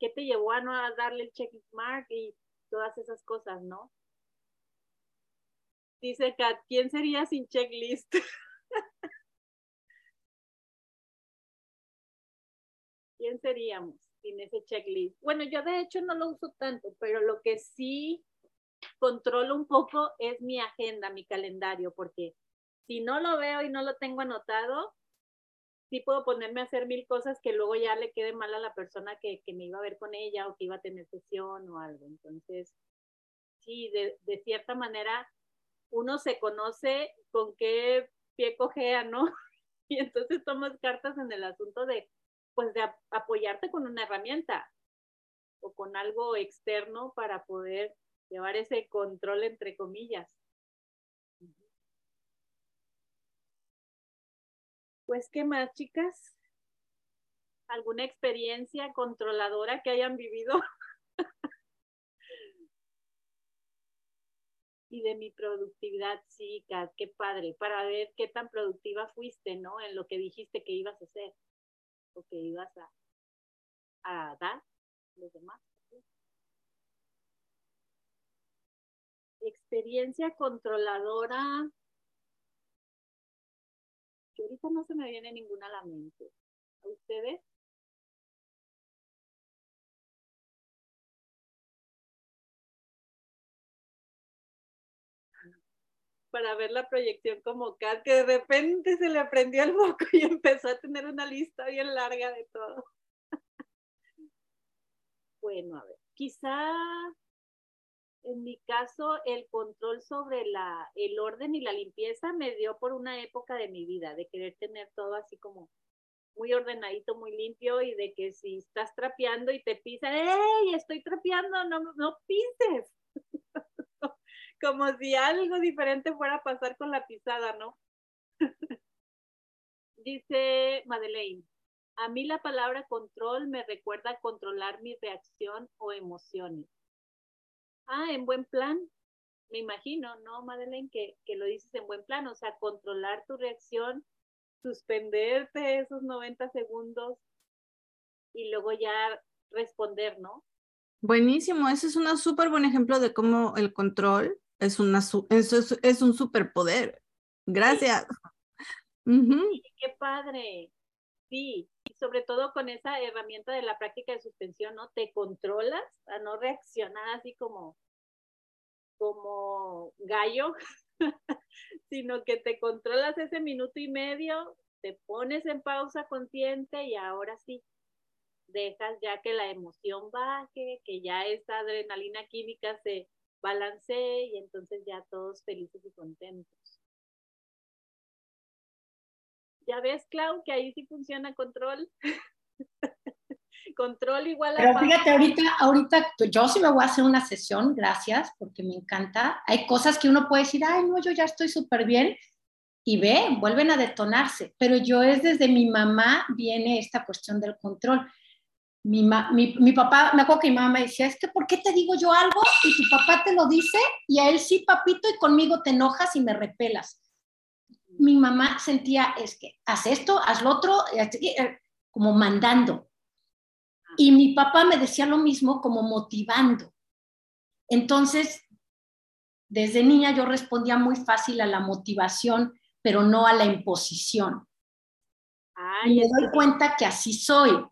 qué te llevó a no darle el checklist mark y todas esas cosas, ¿no? Dice Kat, ¿quién sería sin checklist? [LAUGHS] ¿Quién seríamos sin ese checklist? Bueno, yo de hecho no lo uso tanto, pero lo que sí controlo un poco es mi agenda, mi calendario, porque si no lo veo y no lo tengo anotado, sí puedo ponerme a hacer mil cosas que luego ya le quede mal a la persona que, me iba a ver con ella o que iba a tener sesión o algo. Entonces, sí, de, de cierta manera, uno se conoce con qué pie cojea, ¿no? [LAUGHS] Y entonces tomas cartas en el asunto de, pues, de apoyarte con una herramienta o con algo externo para poder llevar ese control entre comillas. Pues, ¿qué más, chicas? ¿Alguna experiencia controladora que hayan vivido? [LAUGHS] y de mi productividad, sí, qué padre, para ver qué tan productiva fuiste, ¿no? En lo que dijiste que ibas a hacer o que ibas a, dar los demás. Experiencia controladora, que ahorita no se me viene ninguna a la mente. ¿A ustedes? Para ver la proyección como Kat, que de repente se le prendió el foco y [LAUGHS] empezó a tener una lista bien larga de todo. [LAUGHS] bueno, a ver, quizá en mi caso, el control sobre la, el orden y la limpieza me dio por una época de mi vida, de querer tener todo así como muy ordenadito, muy limpio y de que si estás trapeando y te pisan, ¡Ey! Estoy trapeando, no, no pises. [LAUGHS] como si algo diferente fuera a pasar con la pisada, ¿no? [LAUGHS] Dice Madeleine, a mí la palabra control me recuerda controlar mi reacción o emociones. Ah, en buen plan, me imagino, ¿no, Madeleine? Que, que lo dices en buen plan, o sea, controlar tu reacción, suspenderte esos 90 segundos y luego ya responder, ¿no? Buenísimo, ese es un súper buen ejemplo de cómo el control es, una, es, es un superpoder. Gracias. qué padre. Sí, y sobre todo con esa herramienta de la práctica de suspensión, ¿no? Te controlas a no reaccionar así como, como gallo, [LAUGHS] sino que te controlas ese minuto y medio, te pones en pausa consciente y ahora sí, dejas ya que la emoción baje, que ya esa adrenalina química se balancee y entonces ya todos felices y contentos. Ya ves, Clau, que ahí sí funciona control. [LAUGHS] control igual a... Pero fíjate, ahorita, ahorita yo sí me voy a hacer una sesión, gracias, porque me encanta. Hay cosas que uno puede decir, ay, no, yo ya estoy súper bien, y ve, vuelven a detonarse. Pero yo es desde mi mamá viene esta cuestión del control. Mi, mi, mi, papá, me acuerdo que mi mamá me decía, es que ¿por qué te digo yo algo y tu papá te lo dice y a él sí, papito, y conmigo te enojas y me repelas? Mi mamá sentía, es que haz esto, haz lo otro, eh, como mandando. Y mi papá me decía lo mismo, como motivando. Entonces, desde niña yo respondía muy fácil a la motivación, pero no a la imposición. y me doy cuenta que así soy.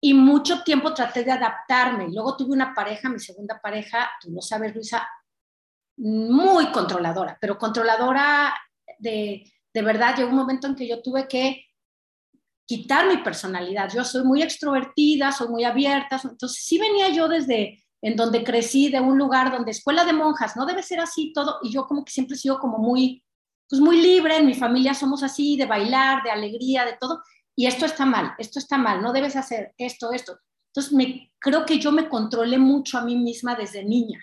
Y mucho tiempo traté de adaptarme. Luego tuve una pareja, mi segunda pareja, tú lo sabes, Luisa, muy controladora, pero controladora de, de verdad. Llegó un momento en que yo tuve que quitar mi personalidad. Yo soy muy extrovertida, soy muy abierta, entonces sí venía yo desde en donde crecí, de un lugar donde escuela de monjas, no debe ser así todo, y yo como que siempre he sido como muy, pues muy libre, en mi familia somos así, de bailar, de alegría, de todo, y esto está mal, esto está mal, no debes hacer esto, esto. Entonces me, creo que yo me controlé mucho a mí misma desde niña,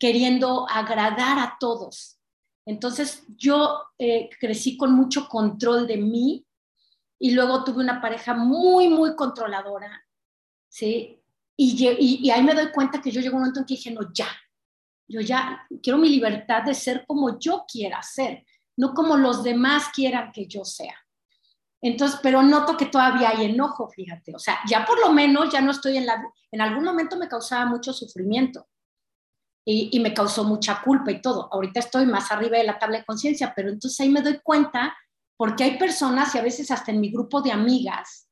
queriendo agradar a todos. Entonces yo eh, crecí con mucho control de mí y luego tuve una pareja muy, muy controladora, ¿sí? Y, ahí me doy cuenta que yo llego a un momento en que dije, no, ya, yo ya quiero mi libertad de ser como yo quiera ser, no como los demás quieran que yo sea. Entonces, pero noto que todavía hay enojo, fíjate. O sea, ya por lo menos ya no estoy en la... En algún momento me causaba mucho sufrimiento y, y me causó mucha culpa y todo. Ahorita estoy más arriba de la tabla de conciencia, pero entonces ahí me doy cuenta porque hay personas y a veces hasta en mi grupo de amigas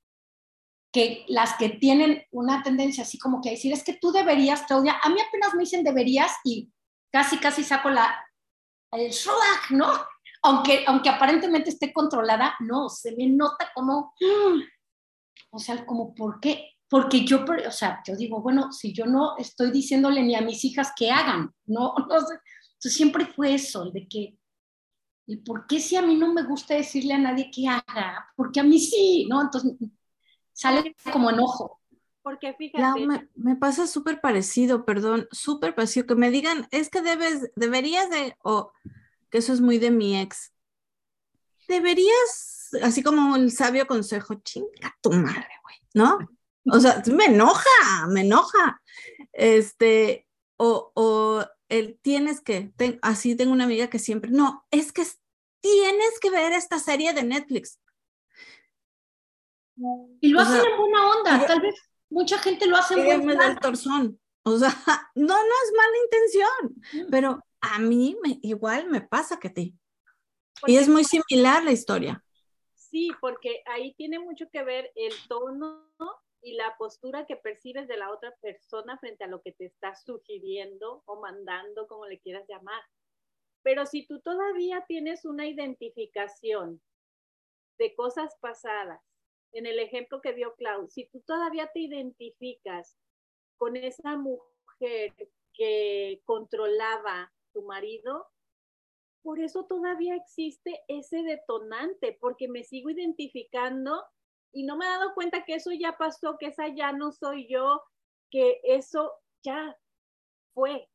que las que tienen una tendencia así como que a decir, es que tú deberías, Claudia, a mí apenas me dicen deberías y casi, casi saco la, el shrug, ¿no? Aunque, aunque aparentemente esté controlada, no, se me nota como, o sea, como, ¿por qué? Porque yo, o sea, yo digo, bueno, si yo no estoy diciéndole ni a mis hijas que hagan, no, [LAUGHS] no sé. Entonces siempre fue eso, de que, ¿y por qué si a mí no me gusta decirle a nadie que haga? Porque a mí sí, ¿no? Entonces sale como enojo. Porque fíjate. me, me, pasa súper parecido, perdón, súper parecido, que me digan, es que debes, deberías de, o que eso es muy de mi ex, deberías, así como el sabio consejo, chinga tu madre, güey, ¿no? O sea, me enoja, me enoja. Este, o, o el tienes que, ten, así tengo una amiga que siempre, no, es que tienes que ver esta serie de Netflix. Y lo o hacen sea, en buena onda, tal vez mucha gente lo hace en buena onda. torzón. O sea, [LAUGHS] no, no es mala intención, mm. pero a mí me, igual me pasa que a ti. Porque y es muy similar la historia. Sí, porque ahí tiene mucho que ver el tono y la postura que percibes de la otra persona frente a lo que te está sugiriendo o mandando, como le quieras llamar. Pero si tú todavía tienes una identificación de cosas pasadas en el ejemplo que dio Clau, si tú todavía te identificas con esa mujer que controlaba tu marido, por eso todavía existe ese detonante, porque me sigo identificando y no me he dado cuenta que eso ya pasó, que esa ya no soy yo, que eso ya fue,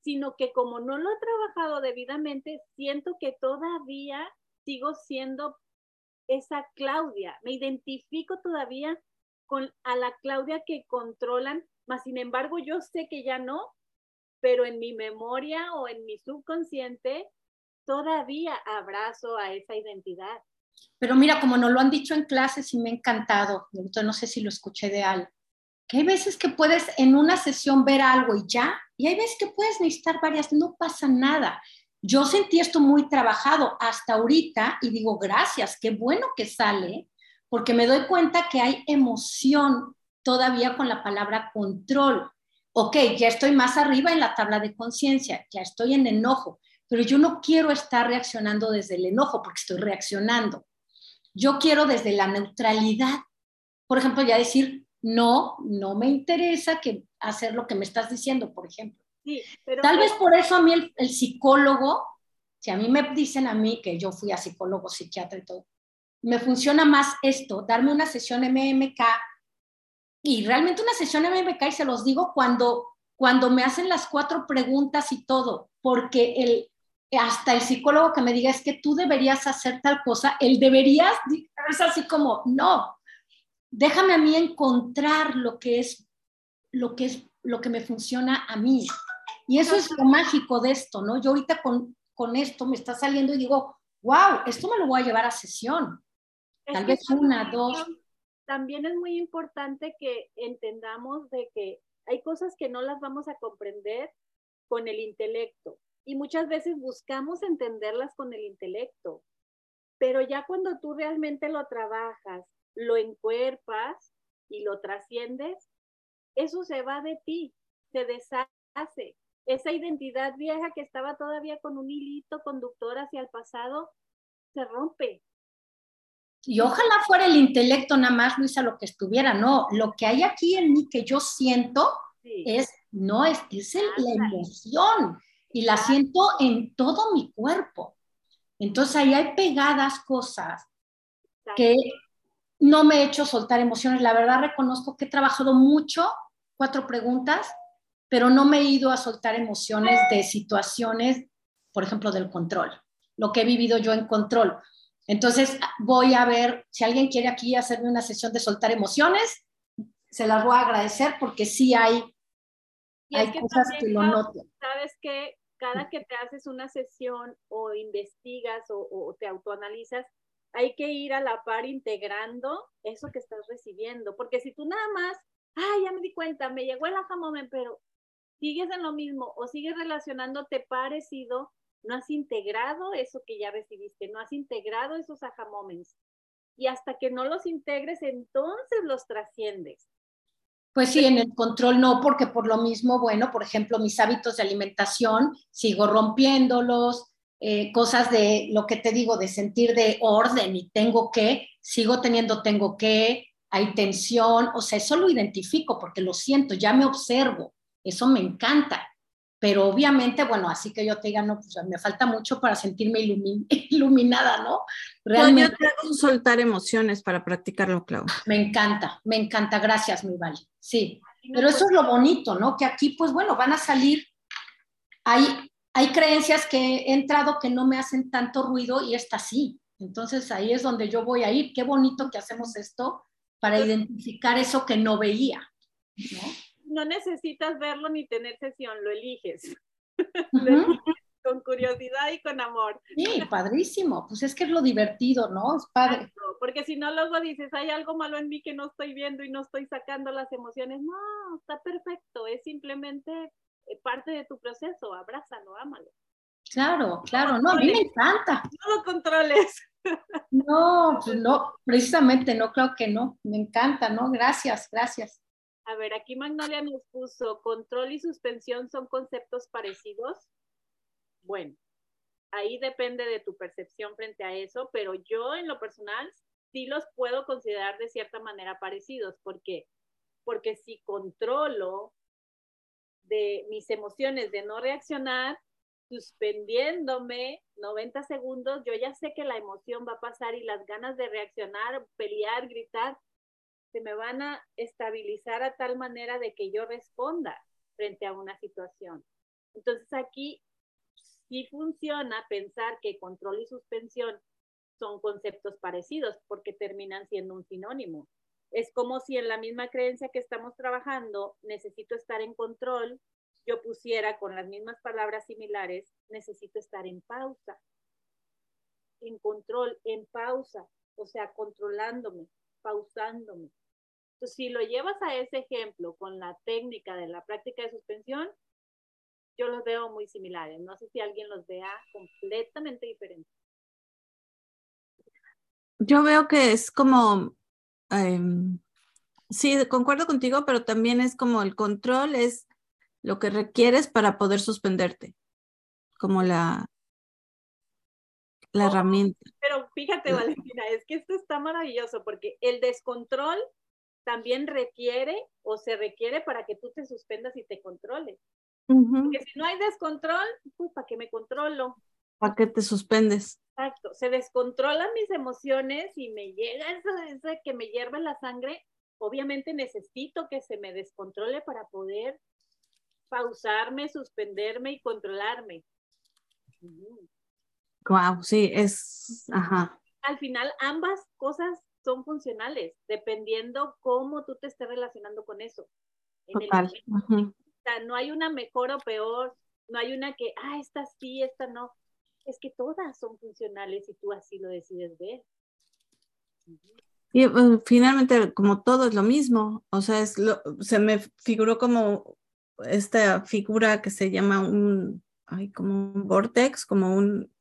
sino que como no lo he trabajado debidamente, siento que todavía sigo siendo esa Claudia, me identifico todavía con a la Claudia que controlan, más sin embargo yo sé que ya no, pero en mi memoria o en mi subconsciente todavía abrazo a esa identidad. Pero mira, como nos lo han dicho en clases y me ha encantado, no sé si lo escuché de Al, que hay veces que puedes en una sesión ver algo y ya, y hay veces que puedes necesitar varias, no pasa nada. Yo sentí esto muy trabajado hasta ahorita y digo, gracias, qué bueno que sale, porque me doy cuenta que hay emoción todavía con la palabra control. Ok, ya estoy más arriba en la tabla de conciencia, ya estoy en enojo, pero yo no quiero estar reaccionando desde el enojo porque estoy reaccionando. Yo quiero desde la neutralidad. Por ejemplo, ya decir, no, no me interesa que hacer lo que me estás diciendo, por ejemplo. Sí, pero Tal vez por eso a mí el, el, psicólogo, si a mí me dicen a mí que yo fui a psicólogo, psiquiatra y todo, me funciona más esto, darme una sesión MMK y realmente una sesión MMK y se los digo cuando, cuando me hacen las cuatro preguntas y todo, porque el, hasta el psicólogo que me diga es que tú deberías hacer tal cosa, el deberías es así como, no, déjame a mí encontrar lo que es, lo que es, lo que me funciona a mí. Y eso es lo mágico de esto, ¿no? Yo ahorita con, con esto me está saliendo y digo, wow, esto me lo voy a llevar a sesión. Tal es vez una, dos. También es muy importante que entendamos de que hay cosas que no las vamos a comprender con el intelecto y muchas veces buscamos entenderlas con el intelecto, pero ya cuando tú realmente lo trabajas, lo encuerpas y lo trasciendes, eso se va de ti, se deshace esa identidad vieja que estaba todavía con un hilito conductor hacia el pasado, se rompe. Y ojalá fuera el intelecto nada más, Luisa, lo que estuviera, no, lo que hay aquí en mí que yo siento sí. es, no, es, es el, la emoción y la siento en todo mi cuerpo. Entonces ahí hay pegadas cosas que no me he hecho soltar emociones. La verdad reconozco que he trabajado mucho, cuatro preguntas, pero no me he ido a soltar emociones de situaciones por ejemplo, del control, lo que he vivido yo en control. Entonces, voy a ver si alguien quiere aquí hacerme una sesión de soltar emociones, se las voy a agradecer porque sí hay, hay cosas que lo noto. Sabes que cada que te haces una sesión o investigas o, te autoanalizas, hay que ir a la par integrando eso que estás recibiendo, porque si tú nada más, ay, ya me di cuenta, me llegó el aha moment, pero sigues en lo mismo o sigues relacionándote parecido, no has integrado eso que ya recibiste, no has integrado esos aha moments. Y hasta que no los integres, entonces los trasciendes. Pues sí, en el control no, porque por lo mismo, bueno, por ejemplo, mis hábitos de alimentación, sigo rompiéndolos, eh, cosas de lo que te digo, de sentir de orden y tengo que, sigo teniendo tengo que, hay tensión, o sea, eso lo identifico porque lo siento, ya me observo, eso me encanta. Pero obviamente, bueno, así que yo te diga, no, pues me falta mucho para sentirme [LAUGHS] iluminada, ¿no? Realmente. Yo te soltar emociones para practicarlo, Clau. Me encanta, me encanta, gracias, mi Vale. Sí, pero eso es lo bonito, ¿no? Que aquí, pues bueno, van a salir, hay, hay creencias que he entrado que no me hacen tanto ruido y esta sí. Entonces ahí es donde yo voy a ir. Qué bonito que hacemos esto para identificar eso que no veía, ¿no? No necesitas verlo ni tener sesión, lo eliges. [LAUGHS] con curiosidad y con amor. Sí, padrísimo. Pues es que es lo divertido, ¿no? Es padre. porque si no, luego dices, hay algo malo en mí que no estoy viendo y no estoy sacando las emociones. No, está perfecto. Es simplemente eh, parte de tu proceso. Abrázalo, ámalo. Claro, claro. No, a mí me encanta. No lo controles. No, pues [LAUGHS] no, precisamente no, creo que no. Me encanta, ¿no? Gracias, gracias. A ver, aquí Magnolia nos puso, control y suspensión son conceptos parecidos. Bueno, ahí depende de tu percepción frente a eso, pero yo en lo personal sí los puedo considerar de cierta manera parecidos. ¿Por qué? Porque si controlo de mis emociones de no reaccionar, suspendiéndome 90 segundos, yo ya sé que la emoción va a pasar y las ganas de reaccionar, pelear, gritar, se me van a estabilizar a tal manera de que yo responda frente a una situación. Entonces aquí sí funciona pensar que control y suspensión son conceptos parecidos porque terminan siendo un sinónimo. Es como si en la misma creencia que estamos trabajando, necesito estar en control, yo pusiera con las mismas palabras similares, necesito estar en pausa, en control, en pausa, o sea, controlándome, pausándome. Entonces, si lo llevas a ese ejemplo con la técnica de la práctica de suspensión, yo los veo muy similares. No sé si alguien los vea completamente diferentes. Yo veo que es como, em, sí, concuerdo contigo, pero también es como el control es lo que requieres para poder suspenderte, como la, la oh, herramienta. Pero fíjate, Valentina, es que esto está maravilloso porque el descontrol también requiere o se requiere para que tú te suspendas y te controles. Porque si no hay descontrol, pues ¿para qué me controlo? ¿Para qué te suspendes? Exacto, se descontrolan mis emociones y me llega eso, que me hierve la sangre. Obviamente necesito que se me descontrole para poder pausarme, suspenderme y controlarme. Wow, sí, es, ajá. Al final ambas cosas son funcionales, dependiendo cómo tú te estés relacionando con eso. Total. o sea, no hay una mejor o peor, no hay una que, ah, esta sí, esta no. Es que todas son funcionales y tú así lo decides ver. Y finalmente, como todo es lo mismo, o sea, es lo, se me figuró como esta figura que se llama un, ay, como un vortex, como un,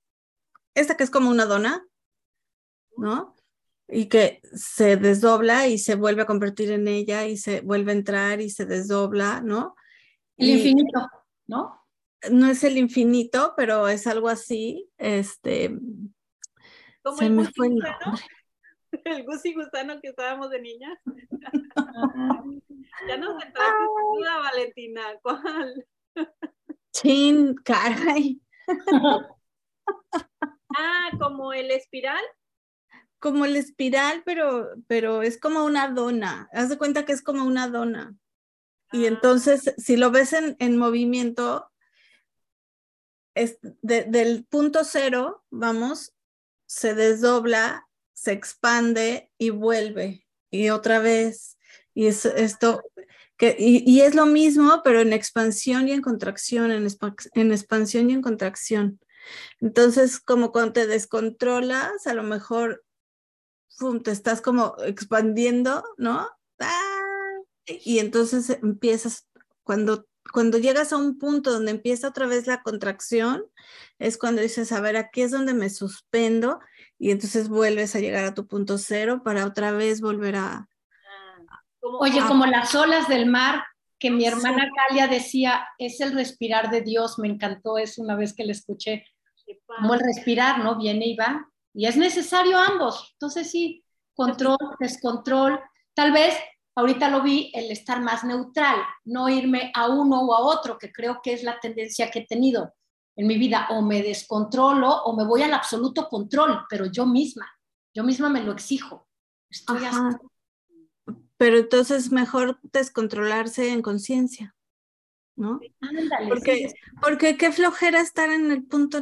esta que es como una dona, ¿no? Y que se desdobla y se vuelve a convertir en ella y se vuelve a entrar y se desdobla, ¿no? El infinito, ¿no? No es el infinito, pero es algo así, este... Como el me fue [LAUGHS] el Gusi Gusano que estábamos de niñas. [LAUGHS] ya nos entraste duda, Valentina, ¿cuál? Chin, caray. [LAUGHS] ah, como el espiral como el espiral, pero, pero es como una dona. Haz de cuenta que es como una dona. Y ah. entonces, si lo ves en, en movimiento, es del punto cero, vamos, se desdobla, se expande y vuelve. Y otra vez. Y es esto, que, y, es lo mismo, pero en expansión y en contracción, en, en expansión y en contracción. Entonces, como cuando te descontrolas, a lo mejor te estás como expandiendo, ¿no? ¡Ah! Y entonces empiezas, cuando, cuando llegas a un punto donde empieza otra vez la contracción, es cuando dices, a ver, aquí es donde me suspendo y entonces vuelves a llegar a tu punto cero para otra vez volver a... Oye, como las olas del mar, que mi hermana Galia decía, es el respirar de Dios, me encantó eso una vez que le escuché, como el respirar, ¿no? Viene y va, y es necesario ambos, entonces sí, control, descontrol, tal vez ahorita lo vi, el estar más neutral, no irme a uno o a otro, que creo que es la tendencia que he tenido en mi vida, o me descontrolo o me voy al absoluto control, pero yo misma, yo misma me lo exijo. Pero entonces mejor descontrolarse en conciencia, ¿no? Ándale, porque, porque qué flojera estar en el punto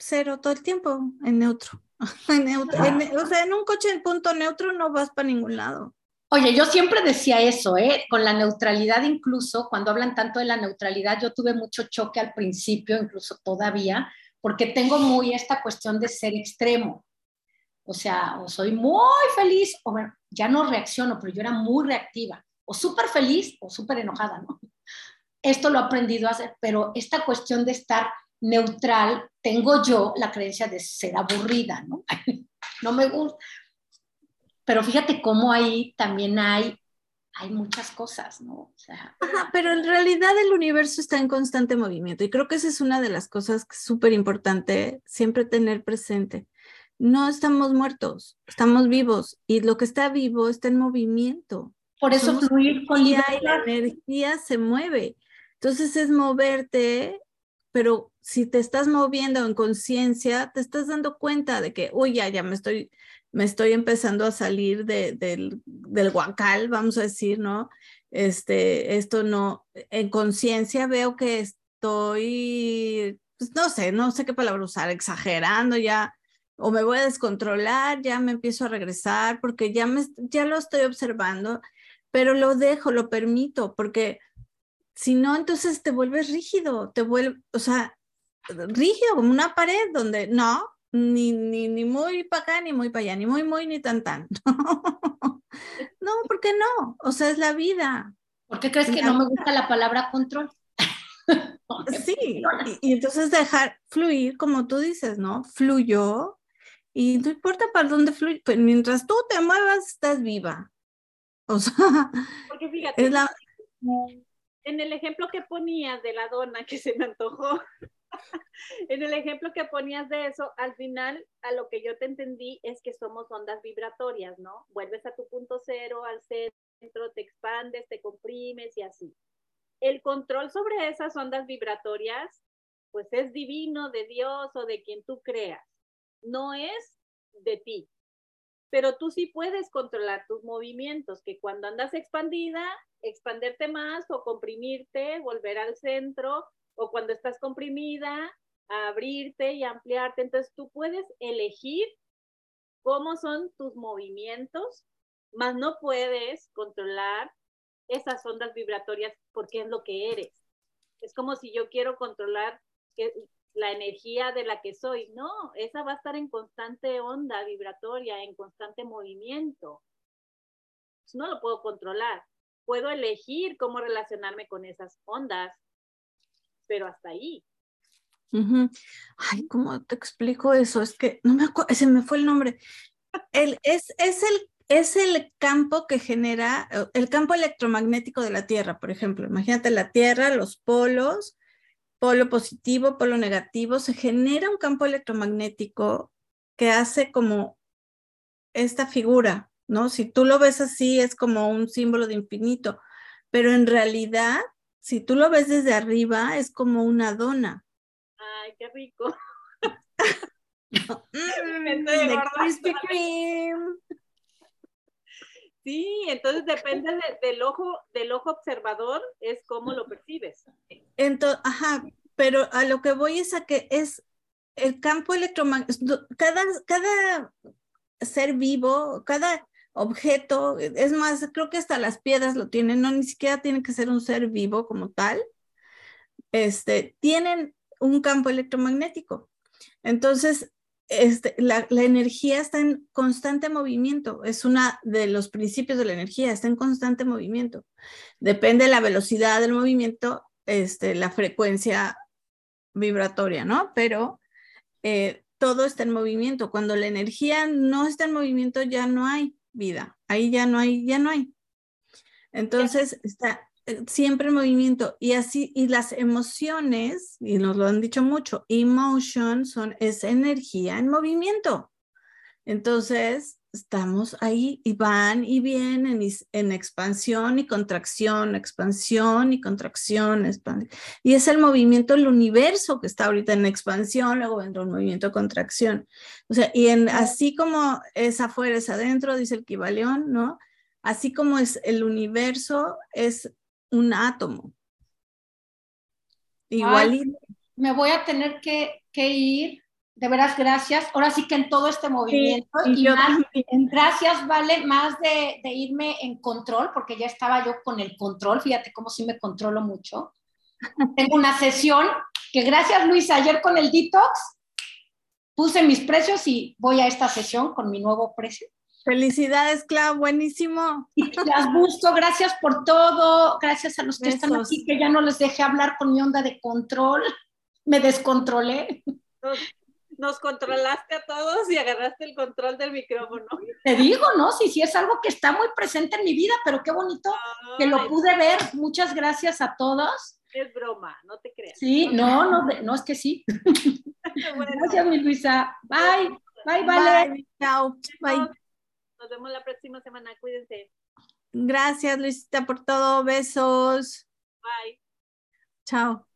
cero todo el tiempo, en neutro. [LAUGHS] en neutro o sea, en un coche en punto neutro no vas para ningún lado. Oye, yo siempre decía eso, ¿eh? con la neutralidad incluso, cuando hablan tanto de la neutralidad, yo tuve mucho choque al principio, incluso todavía, porque tengo muy esta cuestión de ser extremo. O sea, o soy muy feliz, o bueno, ya no reacciono, pero yo era muy reactiva, o súper feliz o súper enojada, ¿no? Esto lo he aprendido a hacer, pero esta cuestión de estar neutral, tengo yo la creencia de ser aburrida, ¿no? [LAUGHS] no me gusta, pero fíjate cómo ahí también hay, hay muchas cosas, ¿no? pero en realidad el universo está en constante movimiento y creo que esa es una de las cosas que es súper importante siempre tener presente. No estamos muertos, estamos vivos y lo que está vivo está en movimiento. Por eso fluir con y la energía se mueve. Entonces es moverte, pero si te estás moviendo en conciencia, te estás dando cuenta de que, uy, ya, ya me estoy me estoy empezando a salir de, del, del guacal, vamos a decir, ¿no? Este, esto no, en conciencia veo que estoy, pues no sé, no sé qué palabra usar, exagerando ya, o me voy a descontrolar, ya me empiezo a regresar porque ya, me, ya lo estoy observando, pero lo dejo, lo permito, porque si no, entonces te vuelves rígido, te vuelves, o sea, rígido como una pared donde no, ni, ni, ni muy para acá, ni muy para allá, ni muy, muy, ni tan, tan. [LAUGHS] no, ¿por qué no? O sea, es la vida. ¿Por qué crees que no me gusta la palabra control? [LAUGHS] sí, y, entonces dejar fluir, como tú dices, ¿no? Fluyó y no importa para dónde fluye, pero mientras tú te muevas, estás viva. O sea, porque fíjate, es la... en el ejemplo que ponías de la dona que se me antojó, [LAUGHS] en el ejemplo que ponías de eso, al final, a lo que yo te entendí es que somos ondas vibratorias, ¿no? Vuelves a tu punto cero, al centro, te expandes, te comprimes y así. El control sobre esas ondas vibratorias, pues es divino, de Dios o de quien tú creas. No es de ti. Pero tú sí puedes controlar tus movimientos, que cuando andas expandida, expanderte más o comprimirte, volver al centro o cuando estás comprimida, abrirte y ampliarte. Entonces tú puedes elegir cómo son tus movimientos, más no puedes controlar esas ondas vibratorias porque es lo que eres. Es como si yo quiero controlar la energía de la que soy. No, esa va a estar en constante onda vibratoria, en constante movimiento. Pues no lo puedo controlar. Puedo elegir cómo relacionarme con esas ondas, pero hasta ahí. Ay, ¿cómo te explico eso? Es que no me acuerdo, se me fue el nombre. El, es, es, el, es el campo que genera, eh, el campo electromagnético de la Tierra, por ejemplo. Imagínate la Tierra, los polos, polo positivo, polo negativo, se genera un campo electromagnético que hace como esta figura, ¿no? Si tú lo ves así, es como un símbolo de infinito, pero en realidad si tú lo ves desde arriba, es como una dona. Ay, qué rico. [LAUGHS] [LAUGHS] Mm, Krispy Kreme. Sí, entonces depende del ojo, del ojo observador, es cómo lo percibes. Entonces, ajá, pero a lo que voy es a que es el campo electromagnético, cada, cada ser vivo, cada objeto, es más, creo que hasta las piedras lo tienen, no ni siquiera tiene que ser un ser vivo como tal, este, tienen un campo electromagnético. Entonces, este, la, la, energía está en constante movimiento, es uno de los principios de la energía, está en constante movimiento. Depende de la velocidad del movimiento, este, la frecuencia vibratoria, ¿no? Pero eh, todo está en movimiento. Cuando la energía no está en movimiento, ya no hay vida. Ahí ya no hay, ya no hay. Entonces, está eh, siempre en movimiento. Y así, y las emociones, y nos lo han dicho mucho, emotion son, es energía en movimiento. Entonces, estamos ahí y van y vienen en expansión y contracción, expansión y contracción, expansión. Y es el movimiento del universo que está ahorita en expansión, luego vendrá un movimiento de contracción. O sea, y en, así como es afuera, es adentro, dice el Kibaleón, ¿no? Así como es el universo, es un átomo. Igual. me voy a tener que, que ir de veras, gracias. Ahora sí que en todo este movimiento, y, más, gracias, Vale, más de, irme en control, porque ya estaba yo con el control, fíjate cómo sí me controlo mucho. [LAUGHS] Tengo una sesión que gracias, Luis, ayer con el detox puse mis precios y voy a esta sesión con mi nuevo precio. Felicidades, Clau, buenísimo. Y las busco, gracias por todo, gracias a los que están aquí, que ya no les dejé hablar con mi onda de control, me descontrolé nos controlaste a todos y agarraste el control del micrófono. Te digo, ¿no? Sí, sí, es algo que está muy presente en mi vida, pero qué bonito que lo pude ver. Muchas gracias a todos. Es broma, no te creas. Sí, no, no, no es que sí. [LAUGHS] Gracias, mi Luisa. Bye. Bye, vale. Chao. Bye. Nos vemos la próxima semana. Cuídense. Gracias, Luisita, por todo. Besos. Bye. Chao.